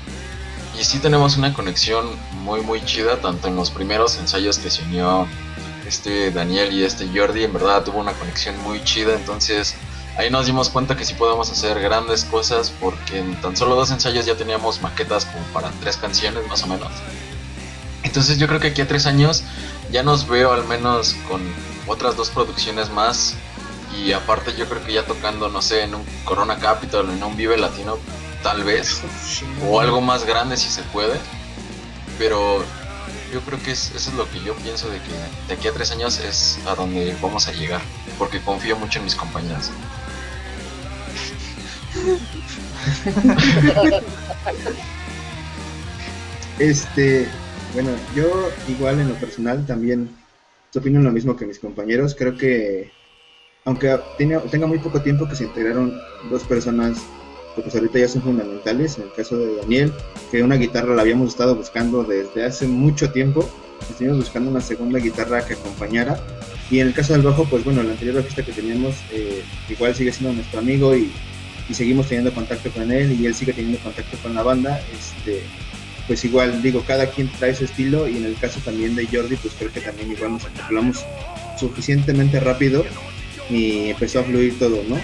Speaker 1: Y sí tenemos una conexión muy muy chida, tanto en los primeros ensayos que se unió este Daniel y este Jordi, en verdad tuvo una conexión muy chida, entonces ahí nos dimos cuenta que sí podemos hacer grandes cosas porque en tan solo dos ensayos ya teníamos maquetas como para tres canciones más o menos. Entonces yo creo que aquí a tres años ya nos veo al menos con otras dos producciones más. Y aparte yo creo que ya tocando, no sé, en un Corona Capital, en un Vive Latino, tal vez. O algo más grande si se puede. Pero yo creo que eso es lo que yo pienso de que de aquí a tres años es a donde vamos a llegar. Porque confío mucho en mis compañeras.
Speaker 5: este, bueno, yo igual en lo personal también opino lo mismo que mis compañeros. Creo que aunque tenga, tenga muy poco tiempo que se integraron dos personas que pues ahorita ya son fundamentales, en el caso de Daniel, que una guitarra la habíamos estado buscando desde hace mucho tiempo, estuvimos buscando una segunda guitarra que acompañara, y en el caso del bajo, pues bueno, el anterior bajista que teníamos eh, igual sigue siendo nuestro amigo y, y, seguimos teniendo contacto con él y él sigue teniendo contacto con la banda, este, pues igual digo, cada quien trae su estilo y en el caso también de Jordi, pues creo que también igual nos acoplamos suficientemente rápido y empezó a fluir todo, ¿no?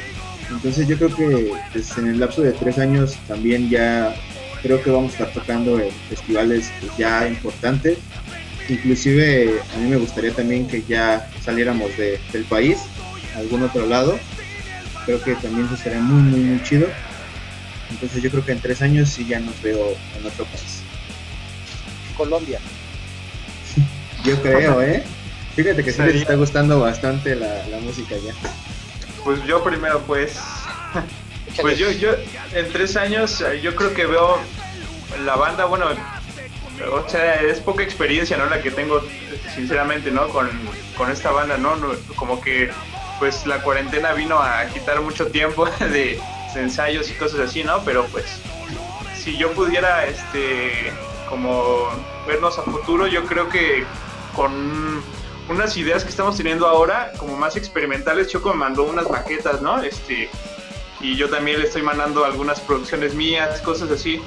Speaker 5: Entonces yo creo que pues, en el lapso de tres años también ya creo que vamos a estar tocando en festivales pues, ya importantes. Inclusive a mí me gustaría también que ya saliéramos de, del país, a algún otro lado. Creo que también eso sería muy, muy, muy chido. Entonces yo creo que en tres años sí ya nos veo en otro país.
Speaker 3: Colombia.
Speaker 5: Yo creo, ¿eh? Fíjate que sí les está gustando bastante la, música ya.
Speaker 2: Pues yo primero, pues. Pues yo, yo, en tres años, yo creo que veo la banda, bueno, o sea, es poca experiencia, ¿no? La que tengo, sinceramente, ¿no? Con, con esta banda, ¿no? Como que, pues la cuarentena vino a quitar mucho tiempo de, de ensayos y cosas así, ¿no? Pero pues, si yo pudiera, este, como vernos a futuro, yo creo que con unas ideas que estamos teniendo ahora, como más experimentales, Choco me mandó unas maquetas, ¿no? Este, y yo también le estoy mandando algunas producciones mías, cosas así,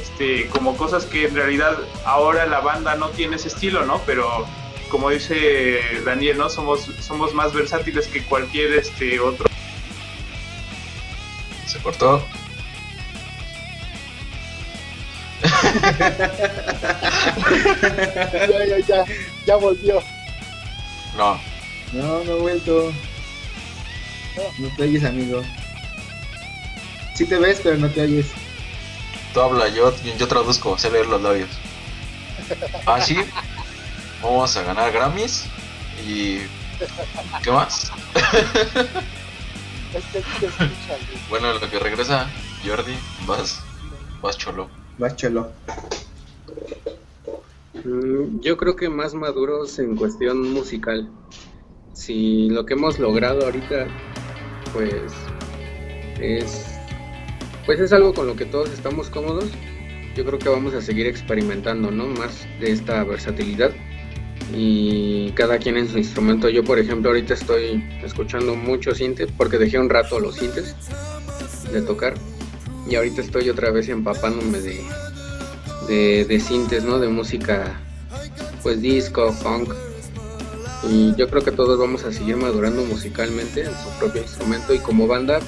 Speaker 2: este, como cosas que en realidad ahora la banda no tiene ese estilo, ¿no? Pero como dice Daniel, ¿no? Somos, somos más versátiles que cualquier este otro.
Speaker 1: Se cortó.
Speaker 3: ya, ya, ya, ya volvió.
Speaker 1: No.
Speaker 5: No, no he vuelto. No te oyes, amigo. Sí te ves, pero no te oyes.
Speaker 1: Tú habla, yo, yo traduzco, sé leer los labios. Ah, sí. Vamos a ganar Grammys. Y. ¿Qué más? Bueno, lo que regresa, Jordi, vas, vas cholo.
Speaker 5: Vas cholo.
Speaker 6: Mm, Yo creo que más maduros en cuestión musical. Si lo que hemos logrado ahorita, pues es, pues es algo con lo que todos estamos cómodos. Yo creo que vamos a seguir experimentando, ¿no? Más de esta versatilidad y cada quien en su instrumento. Yo, por ejemplo, ahorita estoy escuchando mucho synth porque dejé un rato los sintes de tocar y ahorita estoy otra vez empapándome de, de, de sintes, ¿no? De música, pues disco, funk. Y yo creo que todos vamos a seguir madurando musicalmente en su propio instrumento y como banda,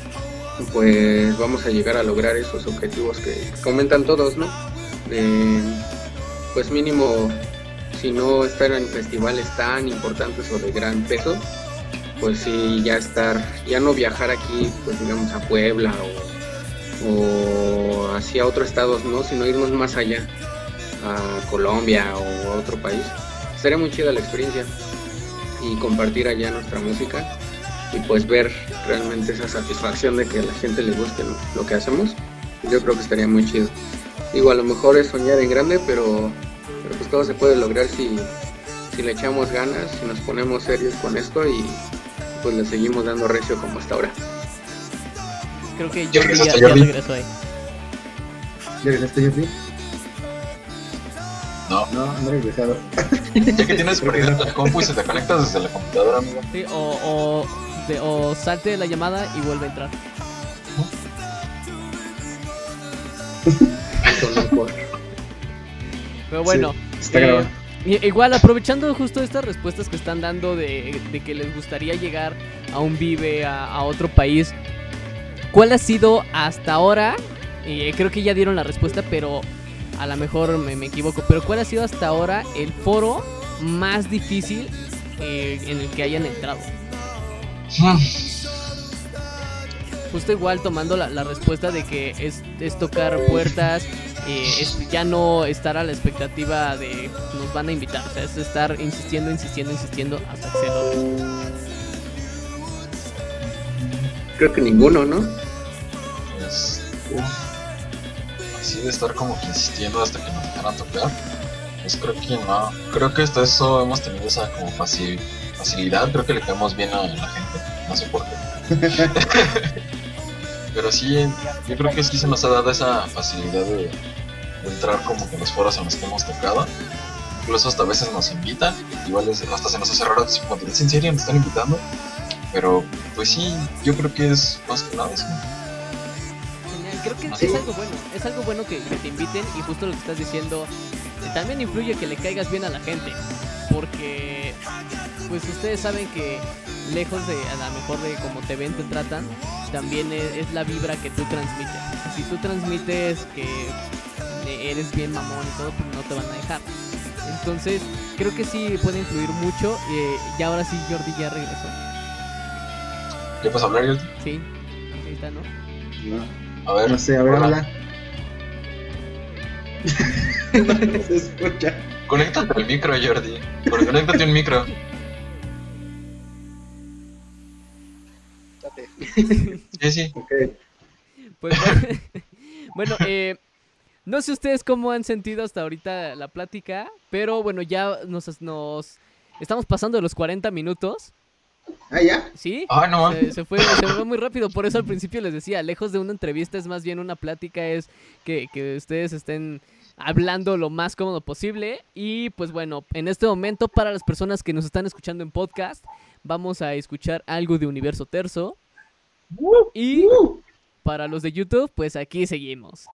Speaker 6: pues vamos a llegar a lograr esos objetivos que comentan todos, ¿no? De, pues mínimo, si no estar en festivales tan importantes o de gran peso, pues sí, ya estar, ya no viajar aquí, pues digamos a Puebla o, o hacia otros estados, ¿no? Sino irnos más allá, a Colombia o a otro país. Sería muy chida la experiencia y compartir allá nuestra música y pues ver realmente esa satisfacción de que a la gente le guste lo que hacemos. Yo creo que estaría muy chido. Digo, a lo mejor es soñar en grande, pero, pero pues todo se puede lograr si, si le echamos ganas, si nos ponemos serios con esto y pues le seguimos dando recio como hasta ahora.
Speaker 4: Creo que Jordi ya, ya regresó ahí.
Speaker 5: ¿Ya regresaste, Jordi?
Speaker 1: No.
Speaker 5: No, no he regresado.
Speaker 1: Ya que tienes prendida la compu y se te conectas desde la computadora, amigo.
Speaker 4: Sí, o, o, de- o salte de la llamada y vuelve a entrar.
Speaker 6: Por-
Speaker 4: Pero bueno,
Speaker 5: Está
Speaker 4: eh, igual aprovechando justo estas respuestas que están dando de, de que les gustaría llegar a un vive, a, a otro país, ¿cuál ha sido hasta ahora? Eh, creo que ya dieron la respuesta, pero a lo mejor me, me equivoco, pero ¿cuál ha sido hasta ahora el foro más difícil eh, en el que hayan entrado? Justo igual tomando la, la respuesta de que es, es tocar puertas, eh, es ya no estar a la expectativa de nos van a invitar, o sea, es estar insistiendo, insistiendo, insistiendo hasta que se logre.
Speaker 6: Creo que ninguno, ¿no?
Speaker 1: Pues, así de estar como que insistiendo hasta que nos dejaran tocar. Pues creo que no. Creo que hasta eso hemos tenido esa como facil- facilidad. Creo que le caemos bien a la gente. No sé por qué. Pero sí, yo creo que sí se nos ha dado esa facilidad de, de entrar como que en los foros en los que hemos tocado. Incluso hasta a veces nos invitan. Igual hasta se nos hace raro decir, como, ¿es en serio? ¿Nos están invitando? Pero pues sí, yo creo que es más que nada eso.
Speaker 4: Genial, Creo que es algo bueno, es algo bueno que, que te inviten y justo lo que estás diciendo, eh, también influye que le caigas bien a la gente, porque pues ustedes saben que lejos de a lo mejor de cómo te ven, te tratan, también es, es la vibra que tú transmites. Si tú transmites que eh, eres bien mamón y todo, pues no te van a dejar. Entonces, creo que sí puede influir mucho eh, y ahora sí Jordi ya regresó.
Speaker 1: ¿Ya puedes hablar, Jordi?
Speaker 4: Sí, ahí está, ¿no?
Speaker 5: No,
Speaker 1: A ver.
Speaker 5: no sé, a ver,
Speaker 1: hola.
Speaker 5: habla. no se escucha.
Speaker 1: Conéctate al micro, Jordi. Pero conéctate un micro. Sí, sí.
Speaker 5: Ok.
Speaker 4: Pues bueno, bueno, eh, no sé ustedes cómo han sentido hasta ahorita la plática, pero bueno, ya nos, nos estamos pasando de los 40 minutos,
Speaker 5: Ah, ya.
Speaker 4: ¿sí?
Speaker 1: Ah, no.
Speaker 4: Se, se fue, se fue muy rápido, por eso al principio les decía, lejos de una entrevista es más bien una plática, es que, que ustedes estén hablando lo más cómodo posible. Y pues bueno, en este momento para las personas que nos están escuchando en podcast, vamos a escuchar algo de Universo Terzo. Y para los de YouTube, pues aquí seguimos.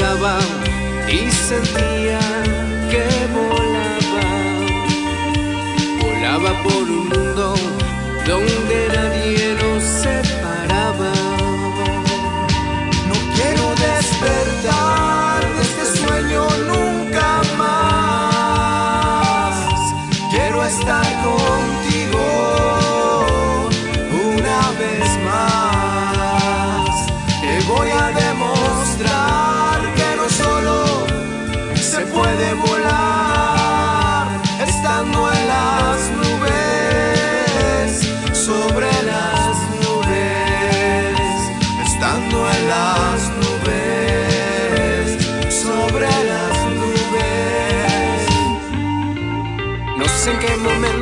Speaker 7: Te besaba y sentía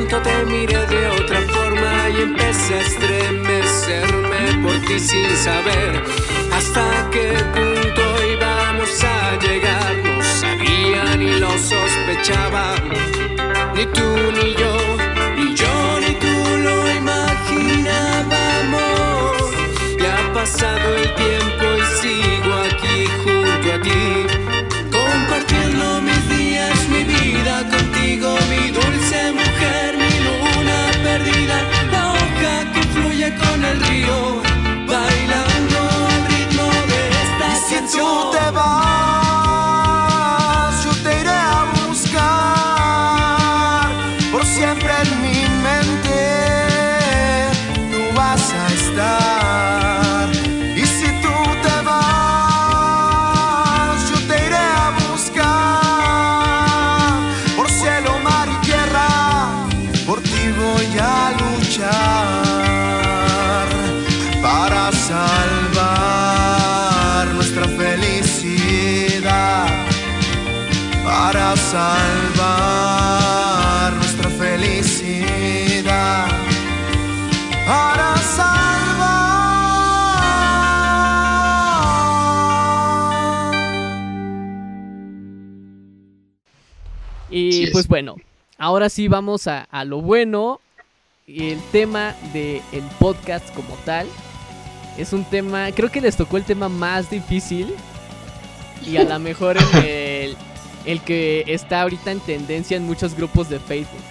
Speaker 7: momento te miré de otra forma y empecé a estremecerme por ti sin saber hasta qué punto íbamos a llegar. No sabía ni lo sospechaba, ni tú ni yo, ni yo ni tú lo imaginábamos. Ya ha pasado el tiempo y sigo aquí junto a ti, la hoja que fluye con el río,
Speaker 4: ahora sí vamos a, a lo bueno. Y el tema del podcast como tal es un tema, creo que les tocó el tema más difícil y a lo mejor el, el que está ahorita en tendencia en muchos grupos de Facebook.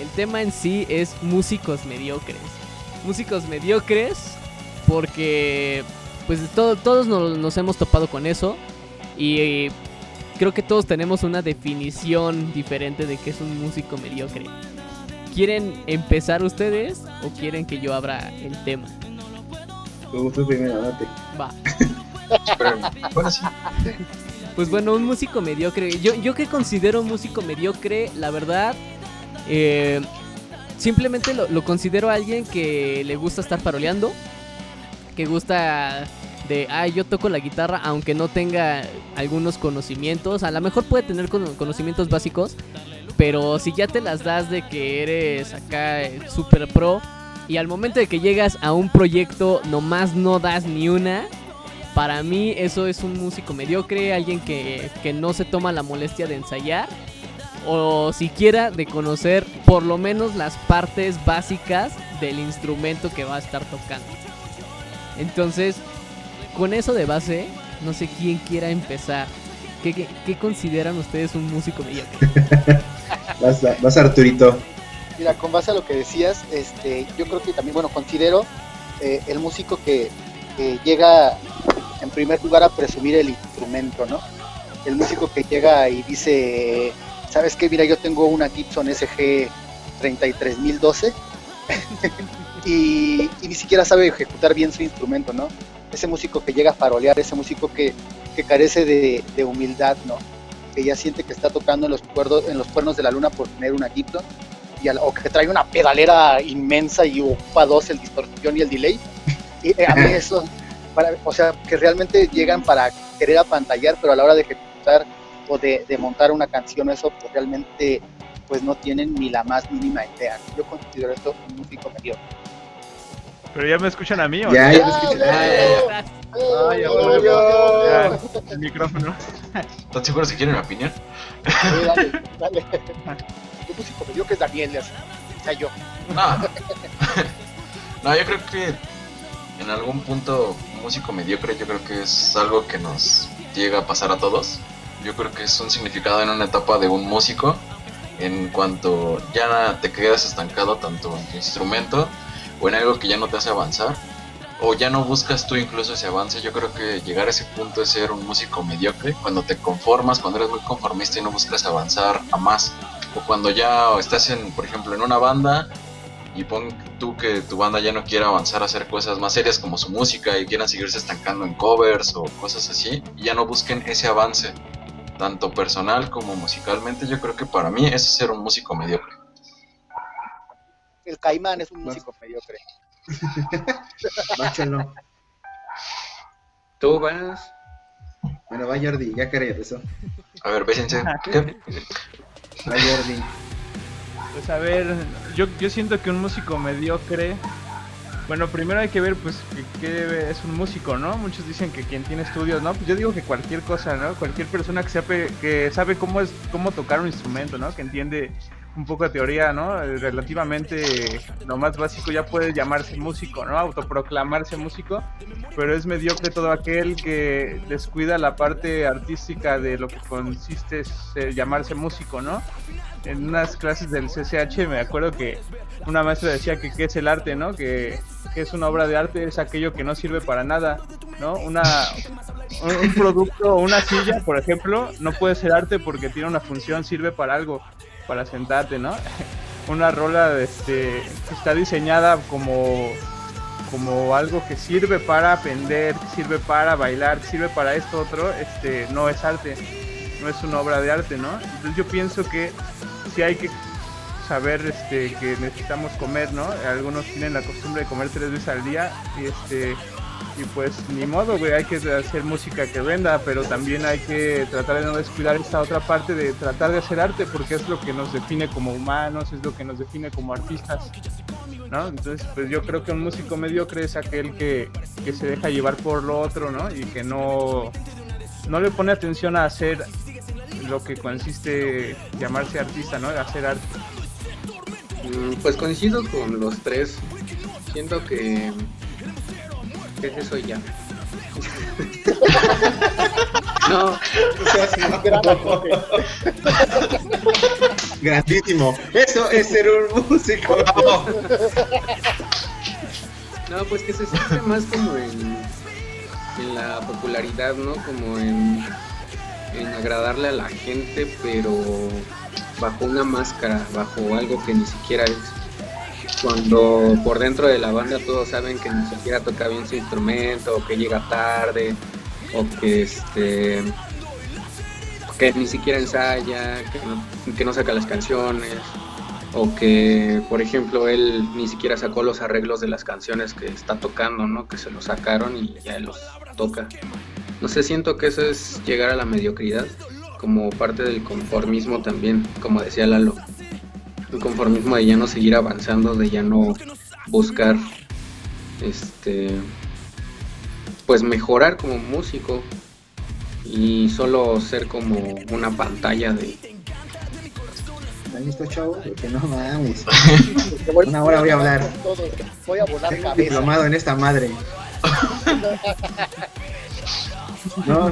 Speaker 4: El tema en sí es músicos mediocres. Músicos mediocres porque pues todo- todos nos, nos hemos topado con eso y creo que todos tenemos una definición diferente de qué es un músico mediocre. ¿Quieren empezar ustedes o quieren que yo abra el tema?
Speaker 5: Tú, tú primero, date.
Speaker 4: Va.
Speaker 1: Pero, bueno, sí.
Speaker 4: Pues bueno, un músico mediocre. Yo, yo que considero un músico mediocre, la verdad, eh, simplemente lo, lo considero alguien que le gusta estar paroleando, que gusta de, ah, yo toco la guitarra aunque no tenga algunos conocimientos. A lo mejor puede tener cono- conocimientos básicos, pero si ya te las das de que eres acá eh, super pro y al momento de que llegas a un proyecto nomás no das ni una, para mí eso es un músico mediocre, alguien que, que no se toma la molestia de ensayar o siquiera de conocer por lo menos las partes básicas del instrumento que va a estar tocando. Entonces, con eso de base, no sé quién quiera empezar. ¿Qué, qué, qué consideran ustedes un músico mediocre?
Speaker 5: Vas, a- vas Arturito.
Speaker 3: Mira, con base a lo que decías, este, yo creo que también, bueno, considero eh, el músico que, que llega en primer lugar a presumir el instrumento, ¿no? El músico que llega y dice, ¿sabes qué? Mira, yo tengo una Gibson SG 33012 y, y ni siquiera sabe ejecutar bien su instrumento, ¿no? Ese músico que llega a farolear, ese músico que, que carece de, de humildad, ¿no? Que ya siente que está tocando en los, cuerdos, en los cuernos de la luna por tener una Gibson y al- o que trae una pedalera inmensa y ocupa dos el distorsión y el delay. Y eh, a mí eso, para, o sea, que realmente llegan para querer apantallar, pero a la hora de ejecutar o de, de montar una canción, eso pues realmente pues no tienen ni la más mínima idea. Yo considero esto un músico medio.
Speaker 2: Pero ya me escuchan a mí, ¿o
Speaker 5: Ya,
Speaker 2: no?
Speaker 5: ya me escuché.
Speaker 1: Ya, ya, ya.
Speaker 2: Ay, el micrófono.
Speaker 1: ¿Están seguros si quieren mi opinión?
Speaker 3: dale, dale. Tu músico me dio que es Daniel, o sea, yo.
Speaker 1: No. no, yo creo que en algún punto músico mediocre yo creo que es algo que nos llega a pasar a todos. Yo creo que es un significado en una etapa de un músico en cuanto ya te quedas estancado tanto en tu instrumento o en algo que ya no te hace avanzar o ya no buscas tú incluso ese avance. Yo creo que llegar a ese punto es ser un músico mediocre cuando te conformas, cuando eres muy conformista y no buscas avanzar a más. O cuando ya estás en, por ejemplo, en una banda y pon tú que tu banda ya no quiera avanzar a hacer cosas más serias como su música y quieran seguirse estancando en covers o cosas así, ya no busquen ese avance, tanto personal como musicalmente, yo creo que para mí eso es ser un músico mediocre.
Speaker 3: El caimán es un músico mediocre.
Speaker 5: Báchalo.
Speaker 6: ¿Tú vas?
Speaker 5: Bueno, va Jordi, ya que eso.
Speaker 1: A ver, bésense. ¿Qué?
Speaker 5: Va Jordi.
Speaker 2: Pues a ver, yo, yo siento que un músico mediocre. Bueno, primero hay que ver, pues, que, es un músico, ¿no? Muchos dicen que quien tiene estudios, ¿no? Pues yo digo que cualquier cosa, ¿no? Cualquier persona que sabe, que sabe cómo es, cómo tocar un instrumento, ¿no? Que entiende un poco de teoría, ¿no? Relativamente lo más básico ya puede llamarse músico, ¿no? Autoproclamarse músico, pero es mediocre todo aquel que descuida la parte artística de lo que consiste llamarse músico, ¿no? En unas clases del CCH me acuerdo que una maestra decía que qué es el arte, ¿no? Que, es una obra de arte, es aquello que no sirve para nada, ¿no? Una, un producto o una silla, por ejemplo, no puede ser arte porque tiene una función, sirve para algo para sentarte, ¿no? Una rola este, que está diseñada como, como algo que sirve para aprender, sirve para bailar, sirve para esto otro, este, no es arte, no es una obra de arte, ¿no? Entonces yo pienso que si hay que saber este, que necesitamos comer, ¿no? Algunos tienen la costumbre de comer tres veces al día y este y pues ni modo, güey, hay que hacer música que venda, pero también hay que tratar de no descuidar esta otra parte de tratar de hacer arte, porque es lo que nos define como humanos, es lo que nos define como artistas, ¿no? Entonces, pues yo creo que un músico mediocre es aquel que, que se deja llevar por lo otro, ¿no? Y que no, no le pone atención a hacer lo que consiste llamarse artista, ¿no? Hacer arte.
Speaker 6: Mm, pues coincido con los tres. Siento que ese soy ya. no,
Speaker 5: Grandísimo. Eso es ser un músico.
Speaker 6: No, pues que se siente más como en, en la popularidad, ¿no? Como en, en agradarle a la gente, pero bajo una máscara, bajo algo que ni siquiera es cuando por dentro de la banda todos saben que ni siquiera toca bien su instrumento, o que llega tarde, o que este que ni siquiera ensaya, que no, saca las canciones, o que por ejemplo él ni siquiera sacó los arreglos de las canciones que está tocando, ¿no? Que se los sacaron y ya los toca. No sé, siento que eso es llegar a la mediocridad, como parte del conformismo también, como decía Lalo un conformismo de ya no seguir avanzando, de ya no buscar este pues mejorar como músico y solo ser como una pantalla de
Speaker 5: visto chavo? Porque no mames. Una hora voy a hablar.
Speaker 3: Voy a volar cabeza.
Speaker 5: Diplomado en esta madre. No,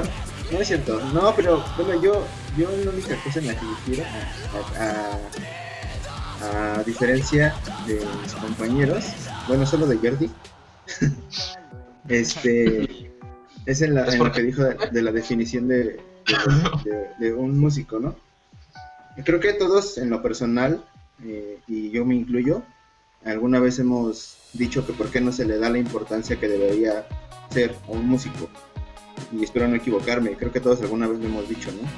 Speaker 5: no es cierto. No, pero bueno, yo, yo la única cosa en la que quiero a a diferencia de mis compañeros, bueno, solo de Jordi, este es en, la, lo que dijo de, la definición de, de, un músico, ¿no? Creo que todos en lo personal, eh, y yo me incluyo, alguna vez hemos dicho que por qué no se le da la importancia que debería ser a un músico. Y espero no equivocarme, creo que todos alguna vez lo hemos dicho, ¿no?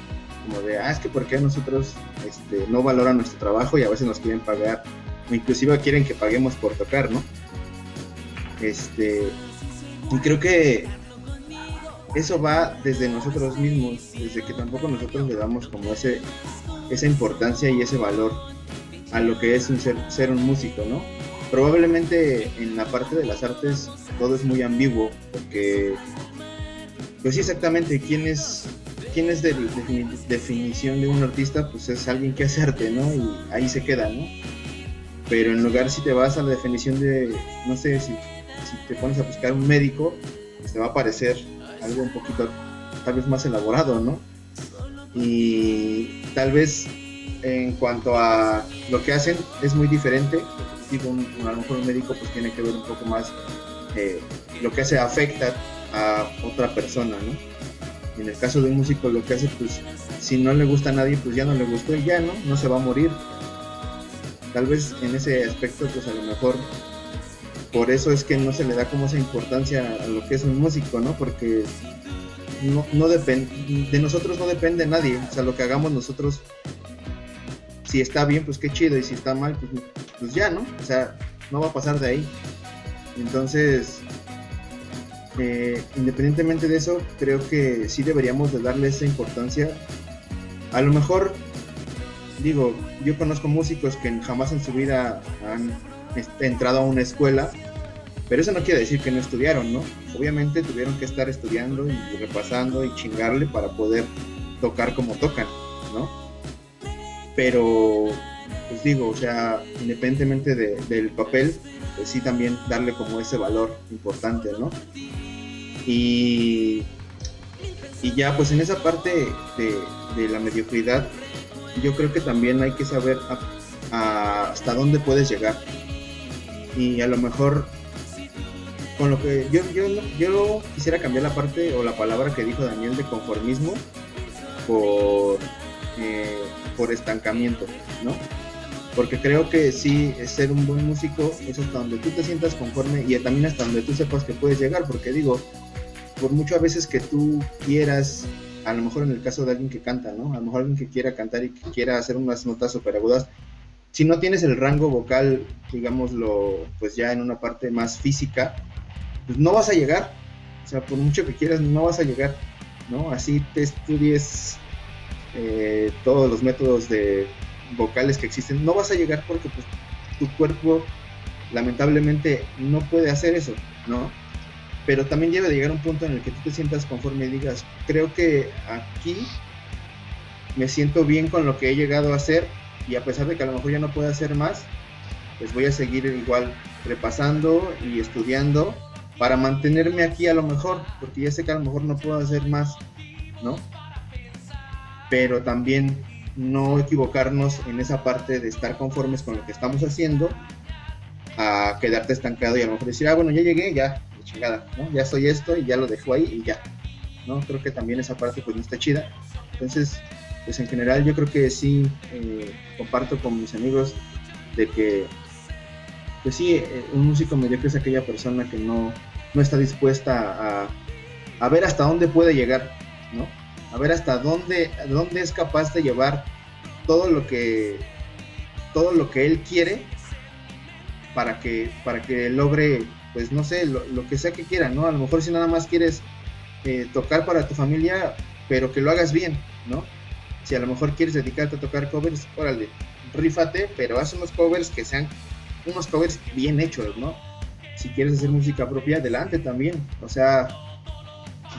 Speaker 5: Como de, ah, es que por qué nosotros este, no valoran nuestro trabajo y a veces nos quieren pagar, o inclusive quieren que paguemos por tocar, ¿no? Este, y creo que eso va desde nosotros mismos, desde que tampoco nosotros le damos como ese, esa importancia y ese valor a lo que es ser, ser un músico, ¿no? probablemente en la parte de las artes todo es muy ambiguo, porque, pues sí, exactamente, quién es, quién es de, definición de un artista, pues es alguien que hace arte, ¿no? Y ahí se queda, ¿no? Pero en lugar si te vas a la definición de, no sé, si, te pones a buscar un médico, pues te va a parecer algo un poquito, tal vez más elaborado, ¿no? Y tal vez en cuanto a lo que hacen es muy diferente. Digo, a lo mejor un médico pues tiene que ver un poco más eh, lo que hace afecta a otra persona, ¿no? En el caso de un músico lo que hace pues si no le gusta a nadie pues ya no le gustó y ya, ¿no? No se va a morir. Tal vez en ese aspecto pues a lo mejor por eso es que no se le da como esa importancia a lo que es un músico, ¿no? Porque no, no depende, de nosotros no depende nadie, o sea, lo que hagamos nosotros, si está bien, pues qué chido, y si está mal, pues, pues ya, ¿no? O sea, no va a pasar de ahí. Entonces, eh, independientemente de eso, creo que sí deberíamos de darle esa importancia. A lo mejor, digo, yo conozco músicos que jamás en su vida han entrado a una escuela pero eso no quiere decir que no estudiaron, ¿no? Obviamente tuvieron que estar estudiando y repasando y chingarle para poder tocar como tocan, ¿no? Pero, pues digo, o sea, independientemente del papel, pues sí también darle como ese valor importante, ¿no? Y, y ya, pues en esa parte de, la mediocridad, yo creo que también hay que saber hasta dónde puedes llegar. Y a lo mejor con lo que yo, yo, yo quisiera cambiar la parte o la palabra que dijo Daniel de conformismo por, eh, por estancamiento, ¿no? Porque creo que sí, ser un buen músico es hasta donde tú te sientas conforme y también hasta donde tú sepas que puedes llegar, porque digo, por mucho a veces que tú quieras, a lo mejor en el caso de alguien que canta, ¿no? A lo mejor alguien que quiera cantar y que quiera hacer unas notas super agudas, si no tienes el rango vocal, digámoslo, pues ya en una parte más física, pues no vas a llegar. O sea, por mucho que quieras, no vas a llegar, ¿no? Así te estudies eh, todos los métodos de vocales que existen, no vas a llegar porque pues, tu cuerpo lamentablemente no puede hacer eso, ¿no? Pero también debe de llegar un punto en el que tú te sientas conforme y digas, creo que aquí me siento bien con lo que he llegado a hacer y a pesar de que a lo mejor ya no puedo hacer más, pues voy a seguir igual repasando y estudiando para mantenerme aquí a lo mejor, porque ya sé que a lo mejor no puedo hacer más, ¿no? Pero también no equivocarnos en esa parte de estar conformes con lo que estamos haciendo, a quedarte estancado y a lo mejor decir, ah, bueno, ya llegué, ya, chingada, ¿no? Ya soy esto y ya lo dejo ahí y ya, ¿no? Creo que también esa parte pues no está chida. Entonces, pues en general yo creo que sí eh, comparto con mis amigos de que pues sí, eh, un músico mediocre es aquella persona que no, está dispuesta a, ver hasta dónde puede llegar, ¿no? A ver hasta dónde, dónde es capaz de llevar todo lo que todo lo que él quiere para que para que logre pues no sé lo, que sea que quiera no a lo mejor si nada más quieres eh, tocar para tu familia pero que lo hagas bien no si a lo mejor quieres dedicarte a tocar covers órale rífate pero haz unos covers que sean unos covers bien hechos, ¿no? Si quieres hacer música propia, adelante también. O sea,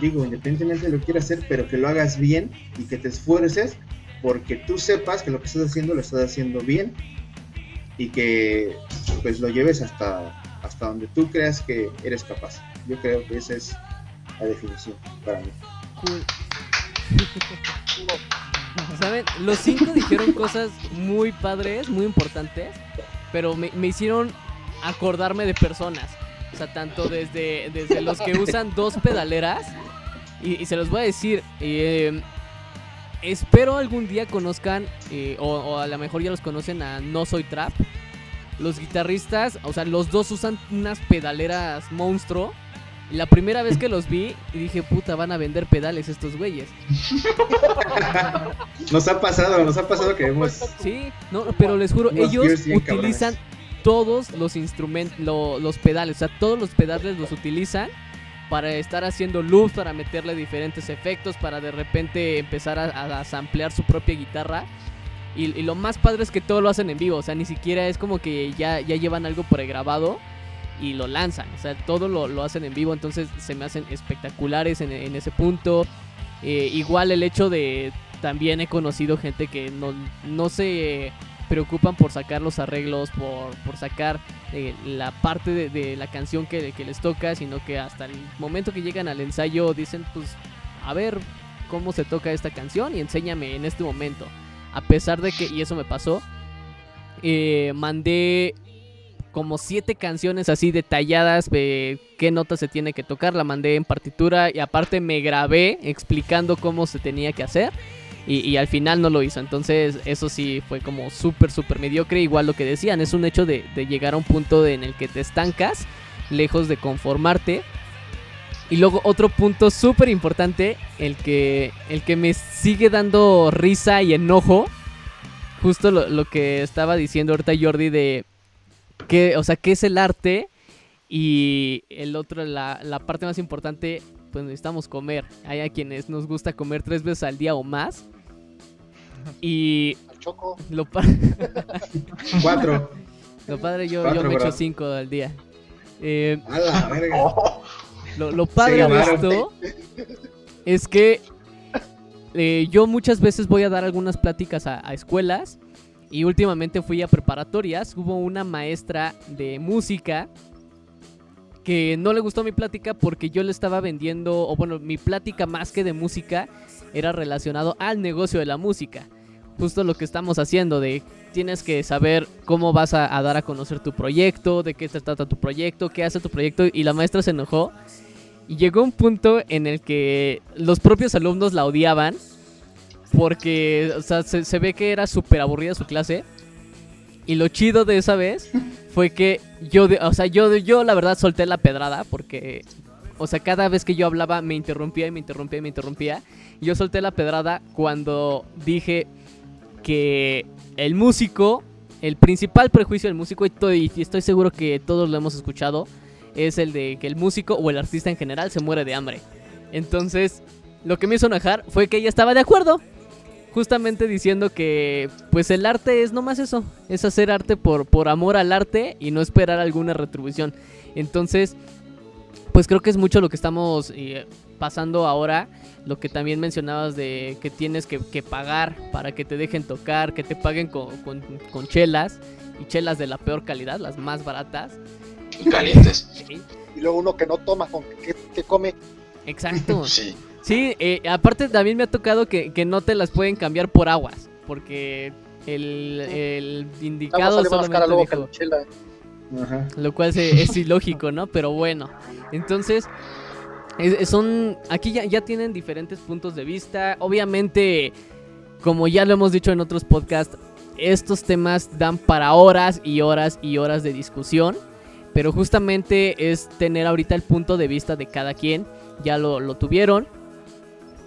Speaker 5: digo, independientemente de lo que quieras hacer, pero que lo hagas bien y que te esfuerces porque tú sepas que lo que estás haciendo lo estás haciendo bien y que pues lo lleves hasta, hasta donde tú creas que eres capaz. Yo creo que esa es la definición para mí.
Speaker 4: ¿Saben? Los cinco dijeron cosas muy padres, muy importantes pero me, hicieron acordarme de personas. O sea, tanto desde, desde los que usan dos pedaleras. Y, se los voy a decir. Eh, espero algún día conozcan, eh, o, a lo mejor ya los conocen a No Soy Trap. Los guitarristas, o sea, los dos usan unas pedaleras monstruo. La primera vez que los vi, y dije, puta, van a vender pedales estos güeyes.
Speaker 5: Nos ha pasado, nos ha pasado que hemos.
Speaker 4: Sí, no, pero les juro, ellos utilizan todos los instrumentos, los pedales, o sea, todos los pedales los utilizan para estar haciendo luz, para meterle diferentes efectos, para de repente empezar a, a, samplear su propia guitarra. Y, lo más padre es que todo lo hacen en vivo, o sea, ni siquiera es como que ya, ya llevan algo pregrabado y lo lanzan, o sea, todo lo, lo hacen en vivo, entonces se me hacen espectaculares en, en ese punto. Eh, igual el hecho de, también he conocido gente que no, no se preocupan por sacar los arreglos, por, por sacar eh, la parte de, la canción que, les toca, sino que hasta el momento que llegan al ensayo dicen, pues, a ver cómo se toca esta canción y enséñame en este momento. A pesar de que, y eso me pasó, eh, mandé como siete canciones así detalladas de qué notas se tiene que tocar, la mandé en partitura y aparte me grabé explicando cómo se tenía que hacer. Y, al final no lo hizo. Entonces eso sí fue como súper, súper mediocre. Igual lo que decían, es un hecho de, de llegar a un punto en el que te estancas, lejos de conformarte. Y luego otro punto súper importante, el que, el que me sigue dando risa y enojo. Justo lo, lo, que estaba diciendo ahorita Jordi de que, o sea, qué es el arte. Y el otro, la, la parte más importante, pues necesitamos comer. Hay a quienes nos gusta comer tres veces al día o más. Y
Speaker 3: Choco.
Speaker 4: lo.
Speaker 5: Cuatro.
Speaker 4: Lo padre, yo,
Speaker 5: Cuatro,
Speaker 4: yo me echo cinco al día. Eh,
Speaker 5: A la verga.
Speaker 2: Oh,
Speaker 4: lo, lo padre de esto es que eh, yo muchas veces voy a dar algunas pláticas a, a escuelas y últimamente fui a preparatorias. Hubo una maestra de música que no le gustó mi plática porque yo le estaba vendiendo, o bueno, mi plática más que de música era relacionado al negocio de la música. Justo lo que estamos haciendo, de tienes que saber cómo vas a, a dar a conocer tu proyecto, de qué se trata tu proyecto, qué hace tu proyecto, y la maestra se enojó. Y llegó un punto en el que los propios alumnos la odiaban porque o sea, se, se ve que era súper aburrida su clase. Y lo chido de esa vez fue que yo, o sea, yo, yo la verdad solté la pedrada porque, o sea, cada vez que yo hablaba me interrumpía y me interrumpía y me interrumpía. Y yo solté la pedrada cuando dije que el músico, el principal prejuicio del músico, y, to- y estoy seguro que todos lo hemos escuchado, es el de que el músico o el artista en general se muere de hambre. Entonces, lo que me hizo enojar fue que ella estaba de acuerdo. Justamente diciendo que pues el arte es nomás eso, es hacer arte por, por amor al arte y no esperar alguna retribución. Entonces, pues creo que es mucho lo que estamos eh, pasando ahora, lo que también mencionabas de que tienes que, que pagar para que te dejen tocar, que te paguen con, con- con chelas y chelas de la peor calidad, las más baratas.
Speaker 1: Y calientes.
Speaker 3: Y luego uno que no toma, con que, que come.
Speaker 4: Exacto.
Speaker 1: Sí.
Speaker 4: Sí, eh, aparte también me ha tocado que, que no te las pueden cambiar por aguas, porque el, el indicado solamente dijo,
Speaker 3: la chela.
Speaker 5: Ajá.
Speaker 4: lo cual se- es ilógico, ¿no? Pero bueno, entonces es- son aquí ya, ya tienen diferentes puntos de vista. Obviamente, como ya lo hemos dicho en otros podcasts, estos temas dan para horas y horas y horas de discusión. Pero justamente es tener ahorita el punto de vista de cada quien. Ya lo, lo tuvieron.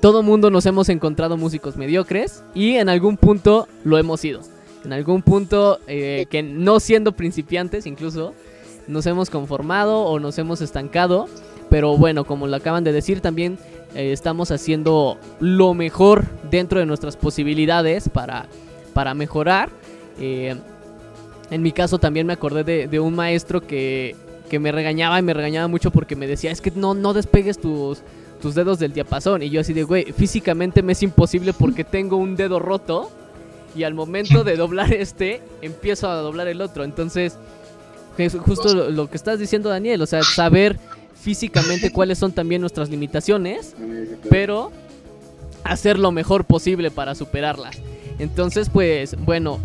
Speaker 4: Todo mundo nos hemos encontrado músicos mediocres y en algún punto lo hemos sido. En algún punto eh, que no siendo principiantes incluso nos hemos conformado o nos hemos estancado. Pero bueno, como lo acaban de decir también eh, estamos haciendo lo mejor dentro de nuestras posibilidades para, para mejorar. Eh, en mi caso también me acordé de, un maestro que, que me regañaba y me regañaba mucho porque me decía, es que no, no despegues tus, tus dedos del diapasón. Y yo así de, güey, físicamente me es imposible porque tengo un dedo roto y al momento de doblar este, empiezo a doblar el otro. Entonces, es justo lo que estás diciendo, Daniel, o sea, saber físicamente cuáles son también nuestras limitaciones, pero hacer lo mejor posible para superarlas. Entonces, pues, bueno,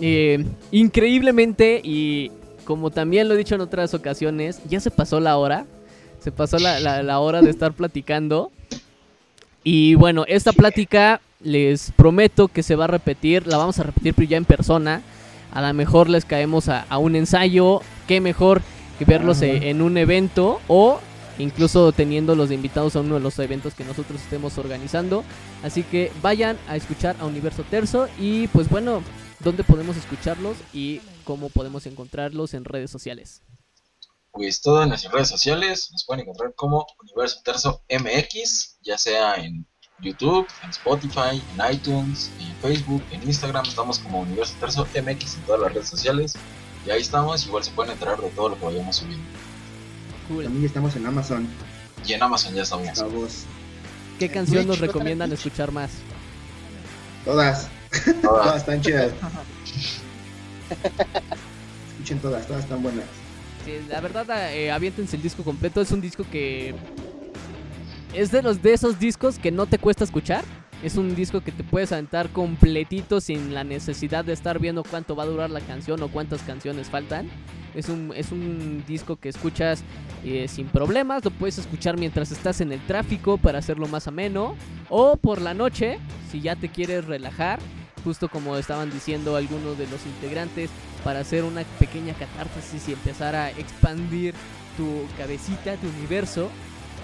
Speaker 4: eh, increíblemente y como también lo he dicho en otras ocasiones, ya se pasó la hora. Se pasó la, la- la hora de estar platicando. Y bueno, esta plática les prometo que se va a repetir. La vamos a repetir pero ya en persona. A lo mejor les caemos a, a un ensayo. Qué mejor verlos
Speaker 5: Ajá.
Speaker 4: eh, en un evento o incluso teniendo los de invitados a uno de los eventos que nosotros estemos organizando. Así que vayan a escuchar a Universo Terzo y pues bueno, ¿dónde podemos escucharlos y cómo podemos encontrarlos en redes sociales?
Speaker 1: Pues todas nuestras redes sociales nos pueden encontrar como Universo Terzo MX, ya sea en YouTube, en Spotify, en iTunes, en Facebook, en Instagram. Estamos como Universo Terzo MX en todas las redes sociales. Y ahí estamos. Igual se pueden enterar de todo lo que vayamos subiendo.
Speaker 5: También estamos en Amazon.
Speaker 1: Y en Amazon ya estamos.
Speaker 4: ¿Qué canción nos recomiendan escuchar más?
Speaker 5: Todas. Todas están chidas. Escuchen todas, todas están buenas.
Speaker 4: Sí, la verdad, eh, aviéntense el disco completo. Es un disco que es de los de esos discos que no te cuesta escuchar. Es un disco que te puedes aventar completito sin la necesidad de estar viendo cuánto va a durar la canción o cuántas canciones faltan. Es un, es un disco que escuchas eh, sin problemas, lo puedes escuchar mientras estás en el tráfico para hacerlo más ameno. O por la noche, si ya te quieres relajar, justo como estaban diciendo algunos de los integrantes, para hacer una pequeña catarsis y empezar a expandir tu cabecita, tu universo,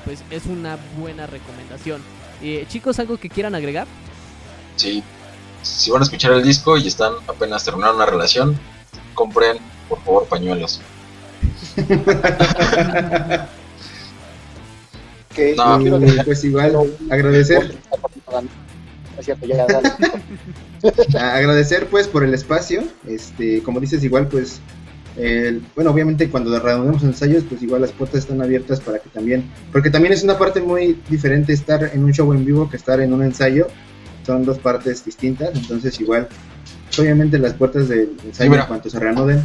Speaker 4: pues es una buena recomendación. Eh, chicos, ¿algo que quieran agregar?
Speaker 1: Sí, si van a escuchar el disco y están apenas terminando una relación, compren por favor pañuelos.
Speaker 5: que no. pues igual agradecer agradecer pues por el espacio este como dices igual pues bueno, obviamente cuando reanudemos ensayos, pues igual las puertas están abiertas para que también, porque también es una parte muy diferente estar en un show en vivo que estar en un ensayo, son dos partes distintas, entonces igual, obviamente las puertas del ensayo en cuanto se reanuden,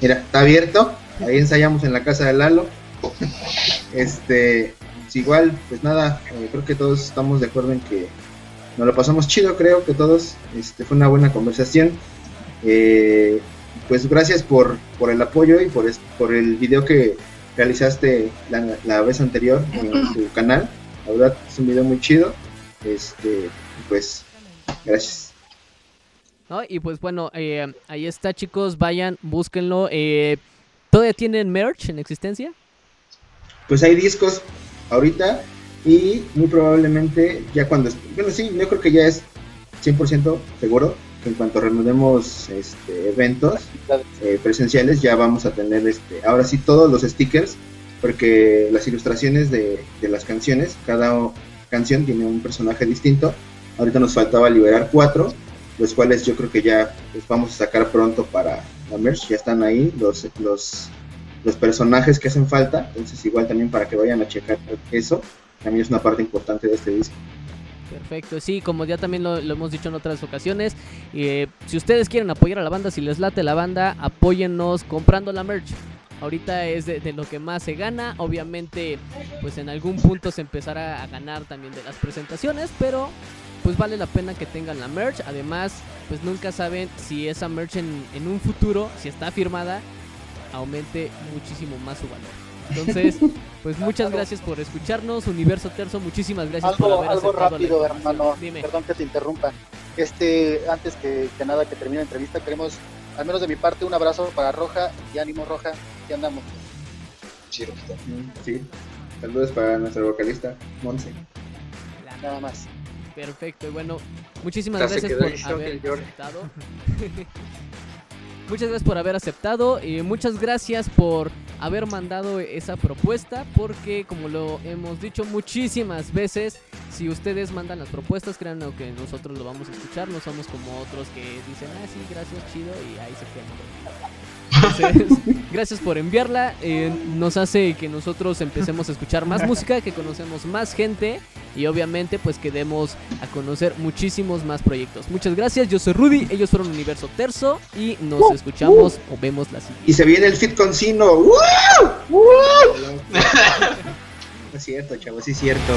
Speaker 5: mira, está abierto, ahí ensayamos en la casa de Lalo, este, pues igual, pues nada, eh, creo que todos estamos de acuerdo en que nos lo pasamos chido, creo que todos, este, fue una buena conversación. Eh, pues gracias por, por el apoyo y por, por el video que realizaste la, vez anterior en tu canal. La verdad es un video muy chido. Este, pues, gracias.
Speaker 4: y pues bueno, eh, ahí está chicos, vayan, búsquenlo. Eh, ¿Todavía tienen merch en existencia?
Speaker 5: Pues hay discos ahorita y muy probablemente ya cuando... Bueno, sí, yo creo que ya es 100% seguro en cuanto reanudemos este, eventos eh, presenciales ya vamos a tener este ahora sí todos los stickers porque las ilustraciones de, las canciones cada canción tiene un personaje distinto. Ahorita nos faltaba liberar cuatro los cuales yo creo que ya los vamos a sacar pronto para la merch ya están ahí los los los personajes que hacen falta. Entonces igual también para que vayan a checar eso también es una parte importante de este disco
Speaker 4: Perfecto, sí, como ya también lo, hemos dicho en otras ocasiones, eh, si ustedes quieren apoyar a la banda, si les late la banda, apóyennos comprando la merch. Ahorita es de, lo que más se gana, obviamente pues en algún punto se empezará a ganar también de las presentaciones, pero pues vale la pena que tengan la merch. Además, pues nunca saben si esa merch en, en un futuro, si está firmada, aumente muchísimo más su valor. Entonces, pues muchas gracias por escucharnos, Universo Terzo, muchísimas gracias
Speaker 3: algo,
Speaker 4: por haber
Speaker 3: Algo rápido, hermano, perdón que te interrumpa. Este, antes que, nada que termine la entrevista, queremos, al menos de mi parte, un abrazo para Roja y ánimo Roja, que andamos.
Speaker 5: Sí, sí. Saludos para nuestro vocalista, Monse.
Speaker 3: Nada más.
Speaker 4: Perfecto, y bueno, muchísimas gracias por haber aceptado. muchas gracias por haber aceptado y muchas gracias por haber mandado esa propuesta porque como lo hemos dicho muchísimas veces, si ustedes mandan las propuestas, créanme que nosotros lo vamos a escuchar, no somos como otros que dicen, ah, sí, gracias, chido, y ahí se quedan. gracias por enviarla. Eh, nos hace que nosotros empecemos a escuchar más música, que conocemos más gente y obviamente pues que demos a conocer muchísimos más proyectos. Muchas gracias, yo soy Rudy, ellos fueron Universo Terzo y nos uh, escuchamos uh. o vemos la siguiente.
Speaker 5: Y se viene el fit con Sino. ¡Uh! es cierto, chavos, sí es cierto.